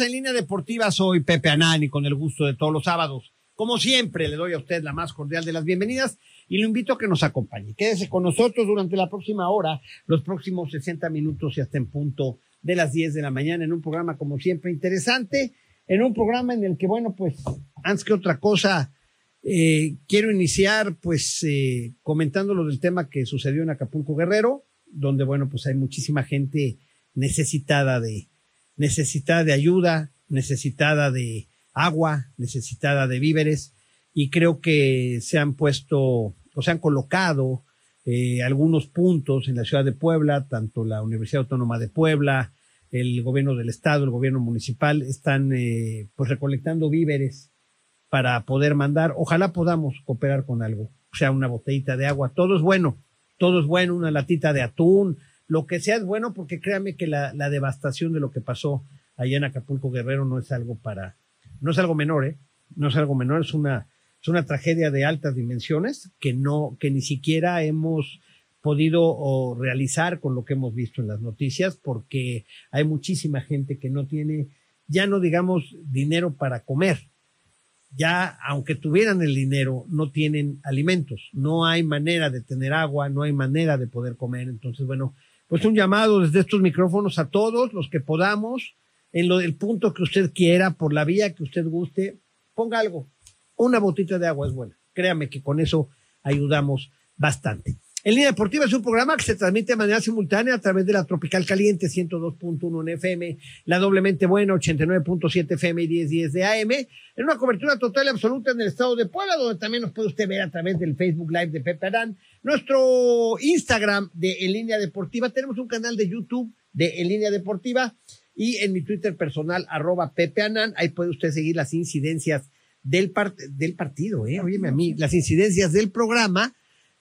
En Línea Deportiva. Soy Pepe Anani, con el gusto de todos los sábados. Como siempre, le doy a usted la más cordial de las bienvenidas y lo invito a que nos acompañe. Quédese con nosotros durante la próxima hora, los próximos 60 minutos y hasta en punto de las 10 de la mañana en un programa, como siempre, interesante, en un programa en el que, bueno, pues, antes que otra cosa, eh, quiero iniciar, pues, eh, comentando lo del tema que sucedió en Acapulco Guerrero, donde, bueno, pues hay muchísima gente necesitada de, necesitada de ayuda, necesitada de agua, necesitada de víveres, y creo que se han puesto o se han colocado eh, algunos puntos en la ciudad de Puebla, tanto la Universidad Autónoma de Puebla, el gobierno del estado, el gobierno municipal, están eh, pues recolectando víveres para poder mandar. Ojalá podamos cooperar con algo, o sea, una botellita de agua, todo es bueno, todo es bueno, una latita de atún, lo que sea es bueno porque créame que la, devastación de lo que pasó allá en Acapulco Guerrero no es algo para, no es algo menor, ¿eh? No es algo menor, es una, es una tragedia de altas dimensiones que no, que ni siquiera hemos podido realizar con lo que hemos visto en las noticias porque hay muchísima gente que no tiene, ya no digamos dinero para comer, ya aunque tuvieran el dinero, no tienen alimentos, no hay manera de tener agua, no hay manera de poder comer. Entonces, bueno, pues un llamado desde estos micrófonos a todos los que podamos, en lo del punto que usted quiera, por la vía que usted guste, ponga algo. Una botita de agua es buena. Créame que con eso ayudamos bastante. En línea deportiva es un programa que se transmite de manera simultánea a través de la Tropical Caliente 102.1 en FM, la doblemente buena 89.7 FM y 1010 de AM, en una cobertura total y absoluta en el estado de Puebla, donde también nos puede usted ver a través del Facebook Live de Pepe Arán, nuestro Instagram de En Línea Deportiva, tenemos un canal de YouTube de En Línea Deportiva y en mi Twitter personal, arroba Pepe Anán, ahí puede usted seguir las incidencias del, del partido, eh, óyeme a mí, las incidencias del programa.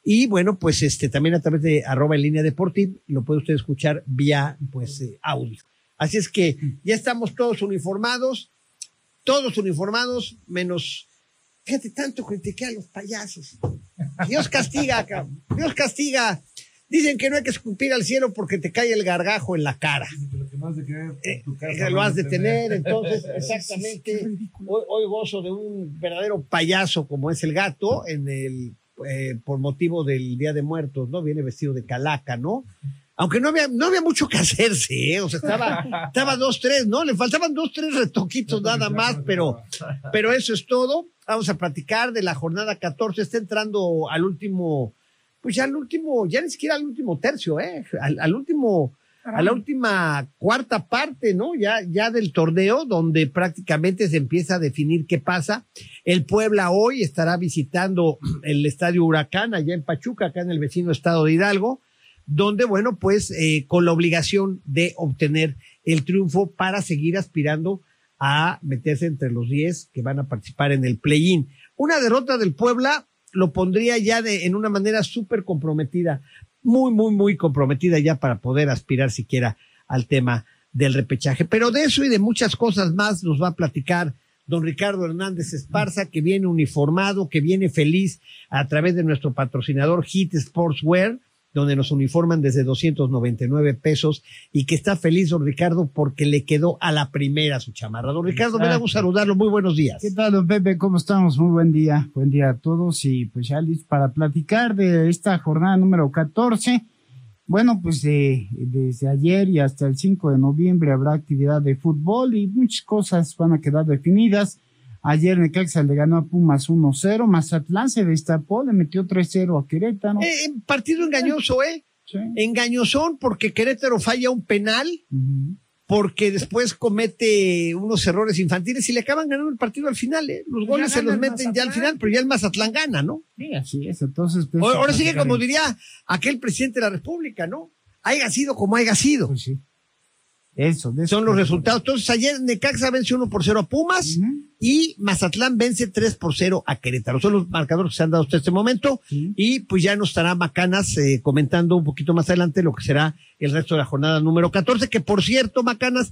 Y bueno, pues este también a través de arroba en línea deportiva lo puede usted escuchar vía pues eh, audio. Así es que ya estamos todos uniformados, todos uniformados, menos, fíjate, tanto critiqué a los payasos. Dios castiga, Dios castiga. Dicen que no hay que escupir al cielo porque te cae el gargajo en la cara. Eh, lo has de tener, entonces, exactamente. Hoy, hoy, gozo de un verdadero payaso como es el gato en el eh, por motivo del Día de Muertos, ¿no? Viene vestido de calaca, ¿no? Aunque no había, no había mucho que hacerse, ¿eh? O sea, estaba, estaba dos, tres, ¿no? Le faltaban dos, tres retoquitos nada más, pero, pero eso es todo. Vamos a platicar de la jornada 14. Está entrando al último, pues ya al último, ya ni siquiera al último tercio, ¿eh? al último, a la última cuarta parte, ¿no? Ya, ya del torneo, donde prácticamente se empieza a definir qué pasa. El Puebla hoy estará visitando el Estadio Huracán, allá en Pachuca, acá en el vecino estado de Hidalgo, donde, bueno, pues eh, con la obligación de obtener el triunfo para seguir aspirando a meterse entre los 10 que van a participar en el play-in. Una derrota del Puebla lo pondría ya de, en una manera súper comprometida muy, muy, muy comprometida ya para poder aspirar siquiera al tema del repechaje. Pero de eso y de muchas cosas más nos va a platicar don Ricardo Hernández Esparza, que viene uniformado, que viene feliz a través de nuestro patrocinador Hit Sportswear donde nos uniforman desde 299 pesos y que está feliz don Ricardo porque le quedó a la primera su chamarra. Don Ricardo, me da gusto saludarlo. Muy buenos días. ¿Qué tal, don Pepe? ¿Cómo estamos? Muy buen día. Buen día a todos y pues ya listo para platicar de esta jornada número 14. Bueno, pues desde ayer y hasta el 5 de noviembre habrá actividad de fútbol y muchas cosas van a quedar definidas. Ayer Necaxa le ganó a Pumas 1-0, Mazatlán se destapó, le metió 3-0 a Querétaro. Eh, partido engañoso, ¿eh? Sí. Engañosón porque Querétaro falla un penal porque después comete unos errores infantiles y le acaban ganando el partido al final, ¿eh? Los goles se los meten ya al final, pero ya el Mazatlán gana, ¿no? Sí, así es. Entonces, pues, Ahora, ahora sigue como diría aquel presidente de la República, ¿no? Haya sido como haya sido. Pues sí. Eso, de eso Son los resultados. Entonces, ayer Necaxa vence 1 por 0 a Pumas y Mazatlán vence 3 por 0 a Querétaro. Son los marcadores que se han dado hasta este momento. Y pues ya nos estará Macanas eh, comentando un poquito más adelante lo que será el resto de la jornada número 14, que por cierto, Macanas,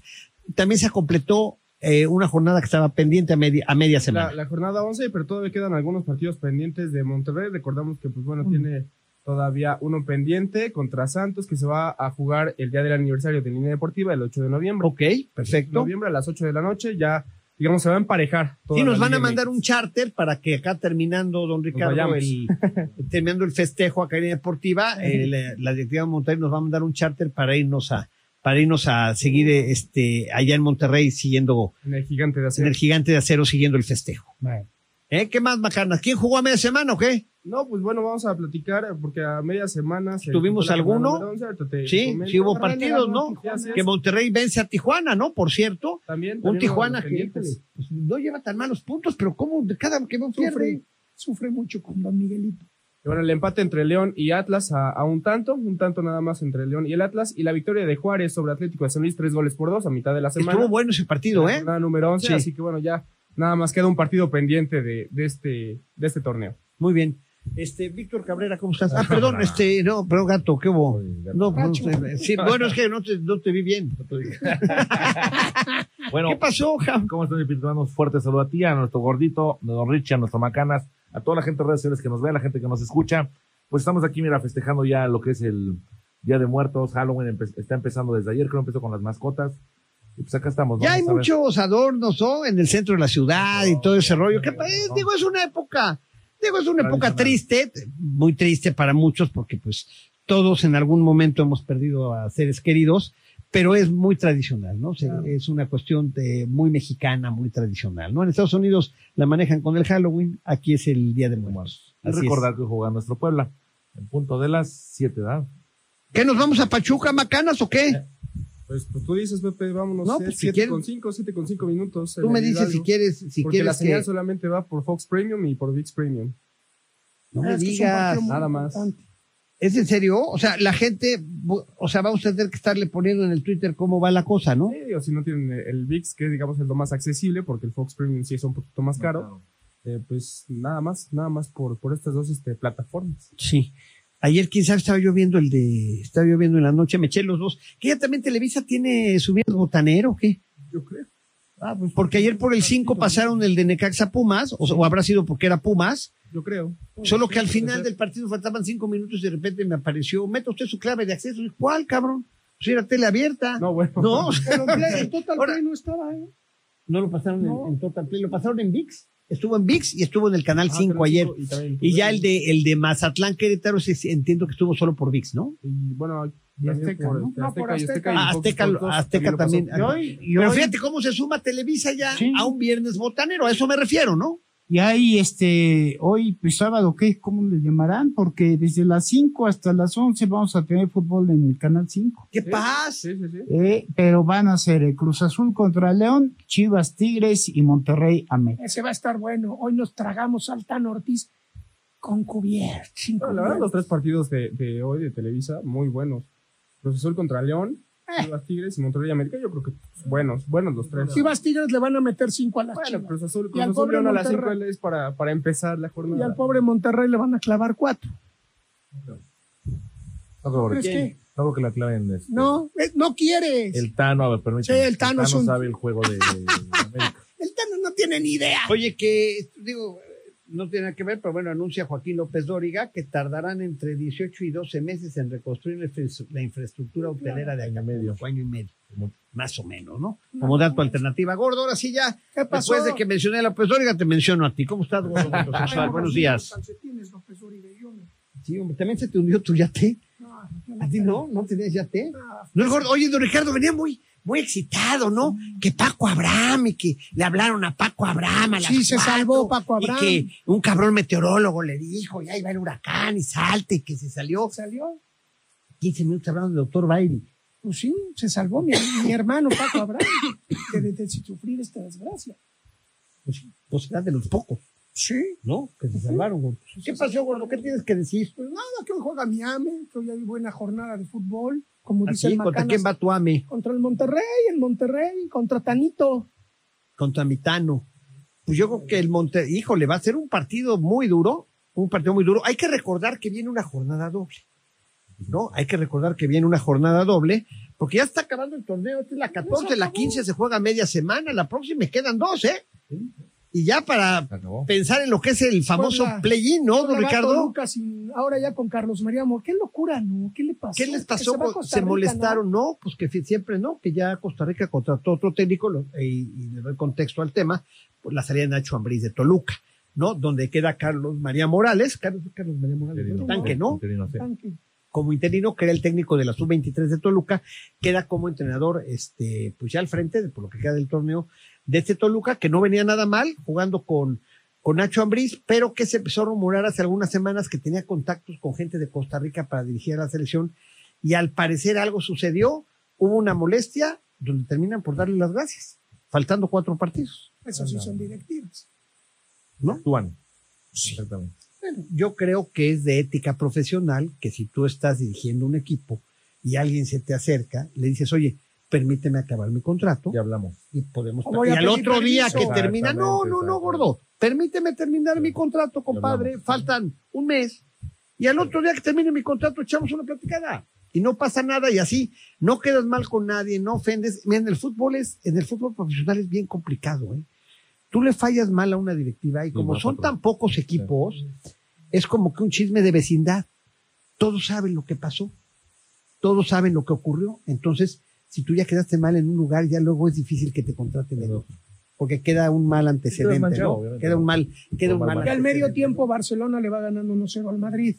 también se completó eh, una jornada que estaba pendiente a media, a media semana. La, la jornada 11, pero todavía quedan algunos partidos pendientes de Monterrey. Recordamos que, pues bueno, tiene todavía uno pendiente contra Santos que se va a jugar el día del aniversario de Línea Deportiva, el 8 de noviembre. ok, perfecto. Noviembre a las 8 de la noche, ya, digamos, se va a emparejar. Y nos la van a mandar un charter para que acá terminando, don Ricardo, el, terminando el festejo acá en Línea Deportiva, eh, la, la directiva de Monterrey nos va a mandar un charter para irnos a para irnos a seguir este allá en Monterrey siguiendo En el gigante de en acero. el gigante de acero siguiendo el festejo. Bueno, ¿Eh? ¿Qué más, Macanas? ¿Quién jugó a media semana o qué? No, pues bueno, vamos a platicar porque a media semana. se ¿Tuvimos alguno? número 11, ahorita te Sí, comento. sí hubo partidos, ¿no? Que. Monterrey vence a Tijuana, ¿no? Por cierto. También, Un Tijuana que híjole, pues, no lleva tan malos puntos, pero ¿cómo cada que va pierde? sufre, sufre mucho con Don Miguelito. Y bueno, el empate entre León y Atlas a, a un tanto, un tanto nada más entre León y el Atlas, y la victoria de Juárez sobre Atlético de San Luis, tres goles por dos a mitad de la semana. Estuvo bueno ese partido, La ¿eh? número 11, Sí. así que bueno, ya nada más queda un partido pendiente de, de este, de este torneo. Muy bien. Este, Víctor Cabrera, ¿cómo estás? Ah, perdón, este, no, pero gato, ¿qué hubo? No, no, sí, bueno, es que no te, no te vi bien. Bueno, ¿Qué pasó, Jam? ¿cómo están, hermanos? Fuerte saludo a ti, a nuestro gordito, a don Richie, a nuestro Macanas, a toda la gente de redes sociales que nos ve, a la gente que nos escucha. Pues estamos aquí, mira, festejando ya lo que es el Día de Muertos. Halloween empe- está empezando desde ayer, creo que empezó con las mascotas. Y pues acá estamos. Ya hay muchos adornos, ¿no? En el centro de la ciudad y todo ese rollo. ¿Qué pa- eh, digo, es una época, digo, es una época triste, muy triste para muchos, porque pues todos en algún momento hemos perdido a seres queridos, pero es muy tradicional, ¿no? Es una cuestión de- muy mexicana, muy tradicional, ¿no? En Estados Unidos la manejan con el Halloween, aquí es el Día de Muertos. Y es. recordar que juega nuestro Puebla, en punto de las 7, ¿verdad? ¿Qué nos vamos a Pachuca, Macanas o qué? Pues, pues tú dices, Pepe, vámonos. No, eh, pues, si con cinco, siete con cinco minutos. Tú me dices si quieres, si porque la quieres señal que solamente va por Fox Premium y por VIX Premium. no me es un digas. nada más. importante. ¿Es en serio? O sea, la gente, o sea, vamos a tener que estarle poniendo en el Twitter cómo va la cosa, ¿no? Sí, o si no tienen el VIX, que digamos es lo más accesible, porque el Fox Premium sí es un poquito más caro, eh, pues nada más, nada más por, por estas dos este, plataformas. Sí. Ayer, quién sabe, estaba yo viendo el de, estaba yo viendo en la noche, me eché los dos. Que ya también Televisa tiene subiendo botanero, ¿o ¿qué? Yo creo. Ah, pues porque ayer por el 5 pasaron el de Necaxa Pumas, o, o habrá sido porque era Pumas, Yo creo. solo que al final del partido faltaban cinco minutos y de repente me apareció, meta usted su clave de acceso. Y, ¿Cuál, cabrón? Pues era tele abierta. No, bueno. No, Pero el Total Ahora- Play no estaba, ¿eh? no lo pasaron en-. En, Total Play, lo pasaron en VIX. Estuvo en VIX y estuvo en el Canal Ah, 5 Canal ayer. Y, ya el de, el de Mazatlán Querétaro, ese entiendo que estuvo solo por VIX, ¿no? Y bueno, Y Azteca, por, ¿no? este, No, Azteca y Azteca Ah, Fox Azteca, también. Y hoy, y Pero hoy- fíjate cómo se suma Televisa ya Sí. a un viernes botanero, a eso me refiero, ¿no? Y hay este, hoy, pues sábado, ¿qué? ¿Cómo le llamarán? Porque desde las 5 hasta las 11 vamos a tener fútbol en el canal 5. ¡Qué Sí, paz! Sí, sí, sí. Eh, pero van a ser el Cruz Azul contra León, Chivas Tigres y Monterrey América. Ese va a estar bueno. Hoy nos tragamos al Tan Ortiz con No, la verdad, los tres partidos de, de hoy de Televisa, muy buenos. Cruz Azul contra León. Chivas Tigres y Monterrey América, yo creo que pues, buenos, buenos los tres. Chivas Tigres le van a meter cinco a las Bueno, Chivas. Cruz Azul, Y Cruz al Azul pobre a las Monterrey. 5 es para, para empezar la Y jornada. al pobre Monterrey le van a clavar cuatro. No creo, ¿Crees que, que? no creo que la claven. este, No, eh, no quieres. El, El Tano, a ver, permíteme. Sí, el Tano es un- sabe el juego de, de América. Tano no tiene ni idea. Oye, que, digo, no tiene nada que ver, pero bueno, anuncia Joaquín López Dóriga que tardarán entre 18 y 12 meses en reconstruir la infra- la infraestructura hotelera de Año y medio. año y medio. Más o menos, ¿no? Como dato alternativa. Gordo, ahora sí ya. ¿Qué pasó? Después de que mencioné a López Dóriga, te menciono a ti. ¿Cómo estás, gordo? Ay, Buenos días. López yo. Sí, hombre, también se te hundió tu yate. No, no ¿A ti no? ¿No tenías yate? No, No, el gordo. Oye, don Ricardo venía muy, muy excitado, ¿no? Que Paco Abraham y que le hablaron a Paco Abraham a las Sí, se salvó Paco Abraham. Y que un cabrón meteorólogo le dijo, ya iba el huracán y salte, y que se salió. salió. 15 minutos hablando del doctor Bairi. Pues sí, se salvó mi, mi hermano Paco Abraham de, de- de sufrir esta desgracia. Pues, pues era de los pocos, Sí. ¿no? Que se salvaron, gordo. ¿Qué pasó, gordo? ¿Qué tienes que decir? Pues nada, que hoy juega Miami, que hoy hay buena jornada de fútbol, como dice el ¿contra quién va tu AME? Contra el Monterrey, el Monterrey, contra Tanito. Contra Mitano. Pues yo creo que el Monte, híjole, va a ser un partido muy duro, un partido muy duro. Hay que recordar que viene una jornada doble. ¿No? Hay que recordar que viene una jornada doble, porque ya está acabando el torneo. Esta es la 14, la 15 se juega media semana, la próxima me quedan dos, ¿eh? Y ya para acabó. pensar en lo que es el famoso Puebla- play-in, ¿no, don Ricardo? Sin- ahora ya con Carlos María Amor. Qué locura, ¿no? ¿Qué le pasó? ¿Qué les Que pasó? se a Se, Rica, molestaron, ¿no? Pues que siempre no, que ya Costa Rica contrató otro técnico, lo- y, y le doy contexto al tema, pues la salida de Nacho Ambriz de Toluca, ¿no? Donde queda Carlos María Morales, Carlos, Carlos María Morales, Interino. el tanque, ¿no? Interino, sí. Tanque. Como interino, que era el técnico de la sub-23 de Toluca, queda como entrenador, este, pues ya al frente, de- por lo que queda del torneo, de este Toluca, que no venía nada mal, jugando con, con Nacho Ambriz, pero que se empezó a rumorar hace algunas semanas que tenía contactos con gente de Costa Rica para dirigir a la selección, y al parecer algo sucedió, hubo una molestia, donde terminan por darle las gracias, faltando cuatro partidos, Eso sí son directivas. ¿no? Actúan. Exactamente. Bueno, yo creo que es de ética profesional que si tú estás dirigiendo un equipo y alguien se te acerca, le dices, oye, permíteme acabar mi contrato. Ya hablamos. y podemos... O voy y al otro día que termina, no, no, no, gordo, permíteme terminar mi contrato, compadre, faltan un mes. Y al otro día que termine mi contrato echamos una platicada. Y no pasa nada. Y así no quedas mal con nadie, no ofendes. Mira, en el fútbol es, en el fútbol profesional es bien complicado, ¿eh? Tú le fallas mal a una directiva y como son tan pocos equipos, es como que un chisme de vecindad. Todos saben lo que pasó, todos saben lo que ocurrió. Entonces, si tú ya quedaste mal en un lugar, ya luego es difícil que te contraten en otro, porque queda un mal antecedente, Queda un mal, queda un mal Que al medio tiempo Barcelona le va ganando 1-0 al Madrid.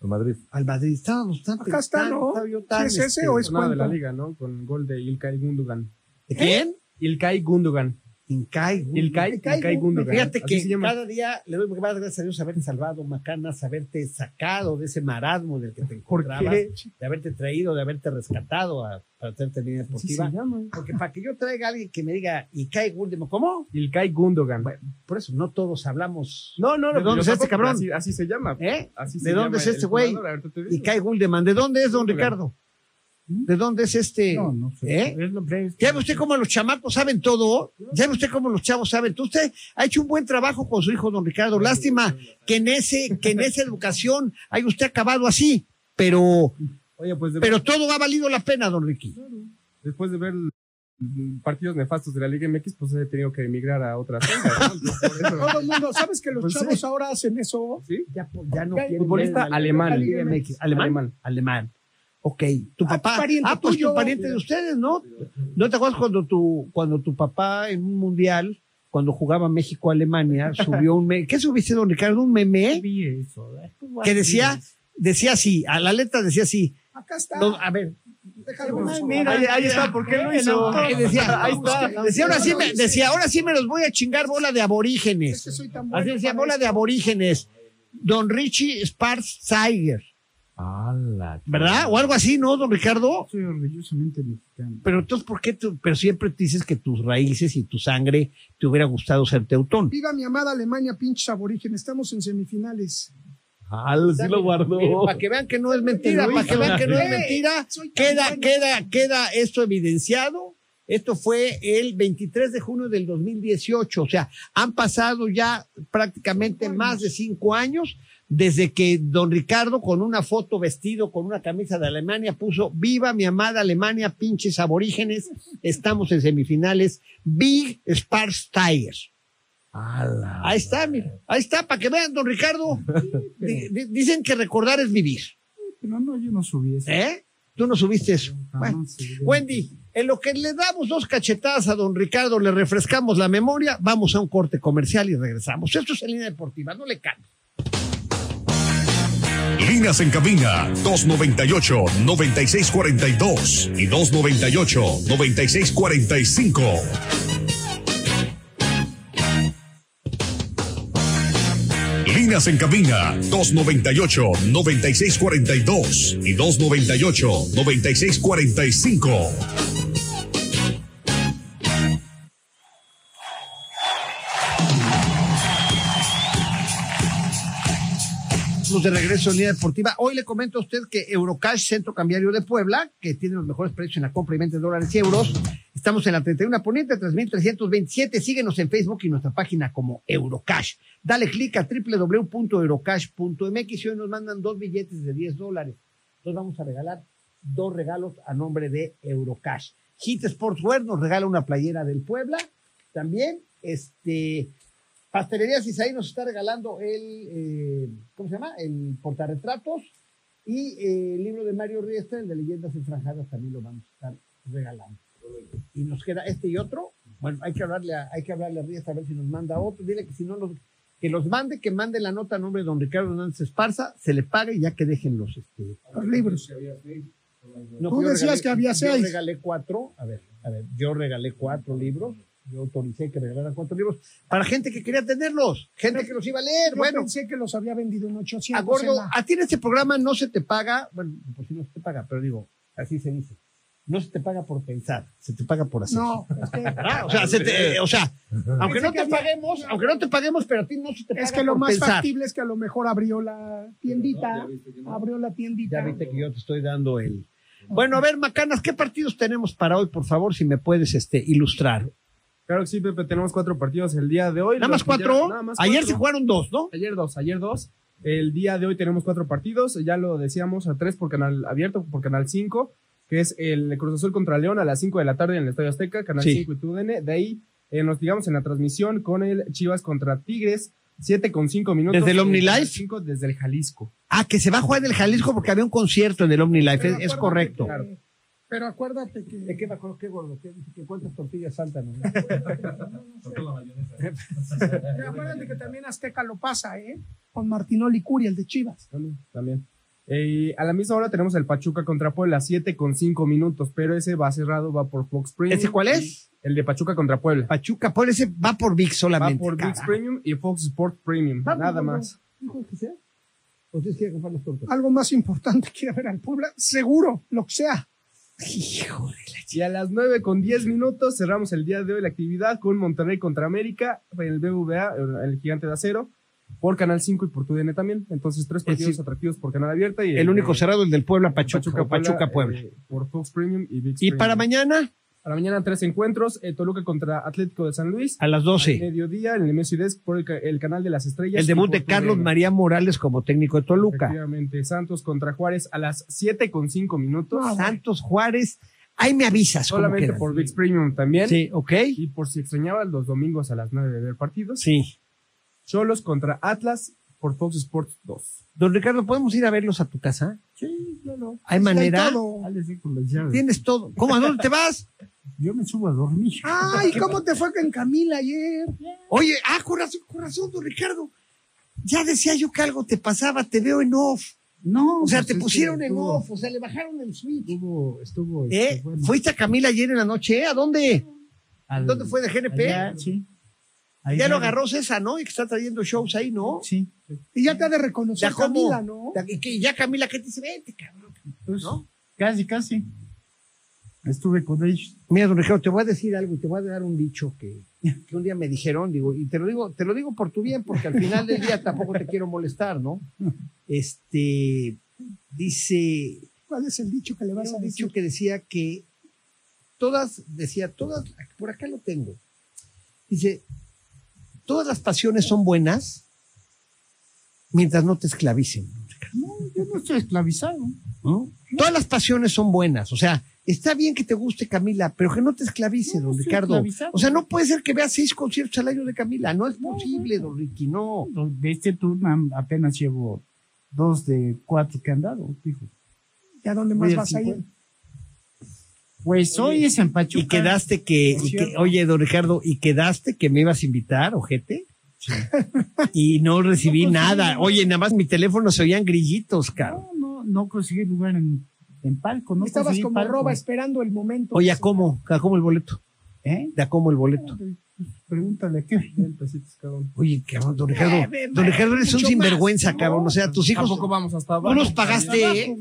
El Madrid. Al Madrid está bastante. Acá está, ¿no? estaba yo ¿Sí tan, es ese este, o es Jornada de la liga, ¿no? Con gol de Ilkay Gundogan. ¿De quién? Ilkay Gundogan. Incai. Ilkay Ilkay Gundogan. Fíjate que cada día le doy más gracias a Dios haberte salvado, Macanas, haberte sacado de ese marasmo del que te ¿Por encontrabas, de haberte traído, de haberte rescatado a, para hacerte línea deportiva. Porque para que yo traiga a alguien que me diga Incai Último, ¿cómo? Ilkay Gundogan. Bueno, por eso no todos hablamos. No, no, ¿De no. dónde yo es este cabrón? Así, así se llama. ¿Eh? Así ¿De se dónde llama es este güey? Kai Guldeman. ¿De dónde es, don. Ricardo? ¿De dónde es este? No, no sé. ¿Eh? Es lo que es. ¿Ya ve usted cómo los chamacos saben todo? ¿Ya ve usted cómo los chavos saben todo? Usted ha hecho un buen trabajo con su hijo, don Ricardo. Lástima que en ese, que en esa educación haya usted acabado así. Pero, Oye, pues de- pero todo ha valido la pena, don Ricky. después de ver mm, partidos nefastos de la Liga MX, pues he tenido que emigrar a otras cosas, ¿no? Eso- Todo el mundo, ¿sabes que los Pues sí. chavos ahora hacen eso? ¿Sí? Ya, pues, ya no quieren futbolista alemán. ¿Alemán? Alemán. Ok. Tu Ah, papá. pariente ah, pues tuyo. tu pariente de ustedes, ¿no? ¿No te acuerdas cuando tu, cuando tu papá en un mundial, cuando jugaba México-Alemania, subió un meme? ¿Qué subiste, don Ricardo? ¿Un meme? Que decía, decía así, a la letra decía así. Acá está. no, a ver, Déjalo. Mira, Ahí, ahí está, ¿por qué lo hizo? decía, Ahí está. decía, ahora sí me, decía, ahora sí me los voy a chingar bola de Es aborígenes. que soy tan Así bueno decía, bola de aborígenes. Don Richie Sparks Tiger, ¿verdad? O algo así, ¿no, don Ricardo? Soy orgullosamente mexicano. Pero entonces, ¿por qué tú, pero siempre te dices que tus raíces y tu sangre te hubiera gustado ser teutón? Viva mi amada Alemania, pinches aborígenes. Estamos en semifinales. ¡Hala! Sí lo guardó. Para que vean que no es mentira, para que vean que no es Eh, mentira, queda, queda, queda esto evidenciado. Esto fue el 23 de junio del 2018, o sea, han pasado ya prácticamente más de cinco años desde que don Ricardo con una foto vestido con una camisa de Alemania puso viva mi amada Alemania, pinches aborígenes, estamos en semifinales, Big Sparks Tigers. ¡Hala! Ahí está, mira, ahí está, para que vean, don Ricardo. Di- di- dicen que recordar es vivir, Pero no, yo no subí eso. ¿eh? Tú no subiste eso. Bueno. Wendy, en lo que le damos dos cachetadas a don Ricardo, le refrescamos la memoria, vamos a un corte comercial y regresamos. Esto es en línea deportiva, no le cambie. Líneas en cabina 298-9642 y 298-9645. Líneas en cabina 298-9642 y 298-9645. Estamos de regreso en línea deportiva. Hoy le comento a usted que Eurocash, Centro Cambiario de Puebla, que tiene los mejores precios en la compra y venta de dólares y euros. Estamos en la 31 Poniente, 3327. Síguenos en Facebook y nuestra página como Eurocash. Dale clic a www.eurocash.mx y hoy nos mandan dos billetes de 10 dólares. Entonces vamos a regalar dos regalos a nombre de Eurocash. Hit Sportswear nos regala una playera del Puebla. También, este, Pastelería Cisaí nos está regalando el, eh, ¿cómo se llama? El portarretratos y eh, el libro de Mario Riestra, el de Leyendas Enfranjadas, también lo vamos a estar regalando. Y nos queda este y otro. Bueno, hay que hablarle a, hay que hablarle a Riestra a ver si nos manda otro. Dile que si no los, que los mande, que mande la nota a nombre de don Ricardo Hernández Esparza, se le pague y ya que dejen los, este, Los libros. no, Tú yo decías que había Yo seis. regalé cuatro, a ver, a ver, yo regalé cuatro libros, yo autoricé que regalaran cuatro libros para gente que quería tenerlos, gente que los iba a leer. Yo bueno, pensé que los había vendido en 800. a gordo, en la- a ti en este programa no se te paga, bueno, pues sí no se te paga, pero digo, así se dice. No se te paga por pensar, se te paga por hacer. No, es que, Ah, o sea, se te- o sea, aunque no te había- paguemos, aunque no te paguemos, pero a ti no se te paga es que lo por más pensar. factible es que a lo mejor abrió la tiendita. Abrió la tiendita. Ya viste que yo te estoy dando el. Bueno, a ver, Macanas, ¿qué partidos tenemos para hoy, por favor, si me puedes este, ilustrar? Claro que sí, Pepe, tenemos cuatro partidos el día de hoy. Nada más ya- cuatro. nada más Ayer cuatro. se jugaron dos, ¿no? Ayer dos, ayer dos. El día de hoy tenemos cuatro partidos, ya lo decíamos, a tres por canal abierto, por canal 5, que es el Cruz Azul contra León a las 5 de la tarde en el Estadio Azteca, canal Sí. 5 y TUDN. De ahí eh, nos digamos en la transmisión con el Chivas contra Tigres, 7 con 5 minutos. ¿Desde el OmniLife? Canal 5, desde el Jalisco. Ah, que se va a jugar en el Jalisco porque había un concierto en el OmniLife, es, es correcto. Claro. Pero acuérdate que. ¿De qué me acuerdo? ¿Qué gordo? ¿Qué dice que cuántas tortillas saltan? pero acuérdate que también Azteca lo pasa, ¿eh? Con Martinoli Curi, el de Chivas. También. también. Eh, a la misma hora tenemos el Pachuca contra Puebla, 7 con 5 minutos, pero ese va cerrado, va por Fox Premium. ¿Ese cuál es? El de Pachuca contra Puebla. Pachuca, por ese va por VIX Va solamente. por VIX. Premium y Fox Sport Premium, nada más. ¿Dijo que tortas? Algo más importante que ir a ver al Puebla, seguro, lo que sea. Hijo de la Y a las 9 con 10 minutos cerramos el día de hoy la actividad con Monterrey contra América, el BVA, el gigante de acero, por Canal 5 y por TUDN también. Entonces, tres partidos sí. atractivos por Canal Abierta. Y El único cerrado, el del Puebla, Pachuca, Puebla, Pachuca, Puebla. eh, por Fox Premium y y Premium. para mañana, Para mañana, tres encuentros: eh, Toluca contra Atlético de San Luis. a las Al 12, mediodía, en el Nemesio Desk por el, ca- el canal de las estrellas. el debut de Carlos. María Morales como técnico de Toluca. Efectivamente, Santos contra Juárez a las 7 con 5 minutos. Santos Juárez, ahí me avisas. solamente por VIX Premium también. Sí, ok. Y por si extrañaban los domingos a las 9 de ver partidos. Sí. Cholos contra Atlas por Fox Sports 2. Don Ricardo, ¿podemos ir a verlos a tu casa? Sí, claro. ¿Hay manera? todo. Llaves. Tienes todo. ¿Cómo? ¿A dónde te vas? Yo me subo a dormir. Ay, ¿cómo te fue con Camila ayer? Oye, ah, corazón, corazón, don Ricardo. Ya decía yo que algo te pasaba, te veo en off. No, O sea, pues te pusieron en estuvo- off, o sea, le bajaron el switch. Estuvo, estuvo. ¿Eh? este, bueno, ¿Fuiste a Camila ayer en la noche? ¿eh? ¿A dónde? al- ¿Dónde fue de GNP? allá, sí. Ahí ya lo agarró César, ¿no? Y que está trayendo shows ahí, ¿no? Sí. Y ya te ha de reconocer. Camila, ¿no? Y que ya Camila, ¿qué te dice? Vente, cabrón. Pues, ¿No? Casi, casi. Estuve con ellos. Mira, don Ricardo, te voy a decir algo y te voy a dar un dicho que, que un día me dijeron, digo, y te lo digo, te lo digo por tu bien, porque al final del día tampoco te quiero molestar, ¿no? Este dice, ¿Cuál es el dicho que le vas Había a un decir? dicho que decía que todas, decía, todas, por acá lo tengo. Dice, todas las pasiones son buenas mientras no te esclavicen. No, yo no estoy esclavizado. ¿no? Todas las pasiones son buenas. O sea, está bien que te guste Camila, pero que no te esclavice, No, don Ricardo. O sea, no puede ser que veas seis conciertos al año de Camila. No es posible, don Ricky, no. De este turno apenas llevo dos de cuatro que han dado, dijo. ¿Y a dónde más vas a ir? 50. Pues hoy es en Pachuca. Y quedaste que, y que- oye, don Ricardo, y quedaste que me ibas a invitar, ojete. Y no recibí No nada. Oye, nada más mi teléfono se oían grillitos, cabrón. No, no, no conseguí lugar en, en palco. No Estabas como palco. roba esperando el momento. Oye, ¿a cómo? ¿A cómo el boleto? ¿Eh? ¿De a cómo el boleto? Pregúntale qué. Oye, cabrón, don Ricardo, Eh, don Ricardo eres un sinvergüenza, cabrón. O sea, tus hijos, Tampoco vamos hasta abajo. no los pagaste, ¿eh?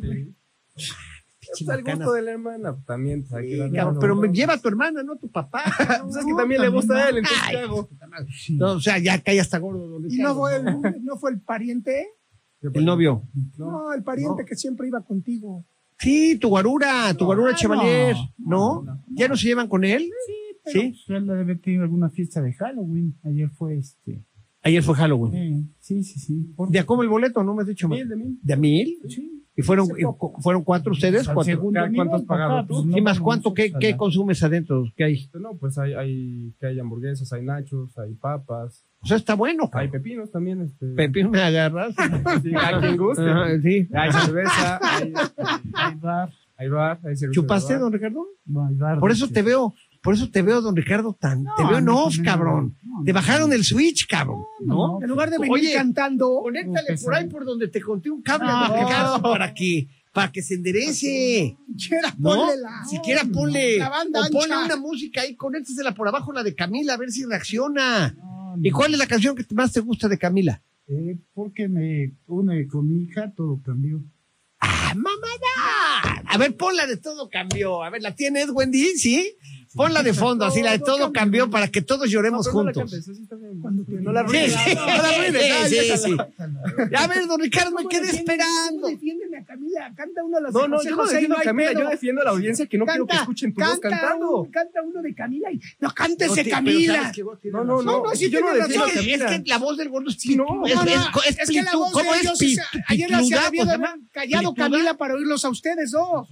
Pues al gusto de la hermana, pues, también. pues, que Cabrón, pero me lleva a tu hermana, no a tu papá. Pues es que también le gusta a él, entonces Ay, ¿qué hago? Sí. No, o sea, ya cae hasta gordo, ¿Y no fue el, no fue el pariente? El novio. No, el pariente que siempre iba contigo. Sí, tu guarura, tu guarura Ah, Chevalier, no, ¿no? no. ¿Ya no se llevan con él? Pero, Sí. él debe tener alguna fiesta de Halloween. Ayer fue este. Ayer fue Halloween. sí, sí, sí. Por- ¿De a cómo el boleto? ¿No me has dicho más? Mil de mil. ¿De a mil? Sí. ¿Y fueron, y fueron cuatro ustedes? ¿Cuatro? segundo ¿Cuánto nivel, has pagado papá, tú? pues, no ¿Y más cuánto? ¿Qué, qué consumes adentro? ¿Qué hay? No, pues hay, hay, que hay hamburguesas, hay nachos, hay papas, O sea, está bueno, hay pepinos también. Este, Pepín, me agarras. Sí, a quien guste. Sí. Hay cerveza, hay, Hay bar, hay bar, hay cerveza. ¿Chupaste, bar. don Ricardo? no, hay bar, Por eso te veo, por eso te veo, don Ricardo, tan, te No, veo en no, off, no, cabrón. no, no, Te no. bajaron el switch, cabrón. ¿No? En lugar de venir Oye, cantando, Conéctale por ahí por donde te conté un cable, No. don Ricardo, para que, para que se enderece. quiera ¿No? ponle la. Siquiera ponle, La banda o ponle ancha. una música ahí, conéctasela por abajo, la de Camila, a ver si reacciona. No, ¿Y no. cuál es la canción que más te gusta de Camila? Eh, porque me une con mi hija, todo cambió. ¡Ah, mamada! A ver, ponla de todo cambió. A ver, ¿la tienes, Wendy? ¿Sí? Ponla de fondo, así, la de todo cambió, para que todos lloremos juntos. No la arruines. sí, No la arruines. sí, ya, sí. A ver, don Ricardo, me ¿Cómo quedé esperando. cómo Defiéndeme a Camila, canta uno de los No, no, yo no defiendo a Camila, yo defiendo a la audiencia que no quiero que escuchen tu voz canta cantando. canta uno de Camila y no cántese Camila. No, no, no, yo no defiendo a. Es que, Camila. es que la voz del gordo es no, pitu- es, es, que la pitu- voz ¿Cómo es ayer la callado. Camila para oírlos a ustedes dos.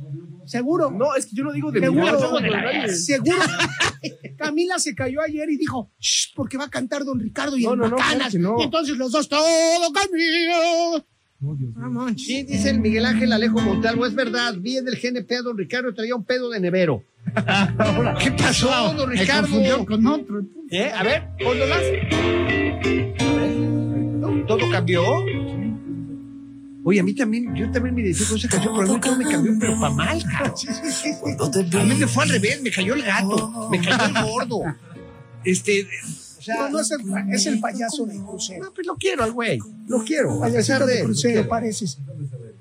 Seguro. No, es que yo no digo de mi Seguro. Camila se cayó ayer y dijo, "Shh, porque va a cantar Don Ricardo y No, el no, Macanas. Y entonces los dos, todo camino. No, Dios. Sí, dice el Miguel Ángel Alejo Montalvo, es verdad, vi en el GNP a don Ricardo traía un pedo de nevero. ¿Qué pasó, don Ricardo? con otro. ¿Eh? A ver. ¿Todo cambió? Oye, a mí también, yo también me identifico con esa canción, pero a mí todo me cambió, pero para mal, cabrón. A mí me fue al revés, me cayó el gato, me cayó el gordo. Este, o sea, No, no es el, es el payaso de crucero. no, pues lo quiero al güey, lo quiero, Payasito de crucero, pareces.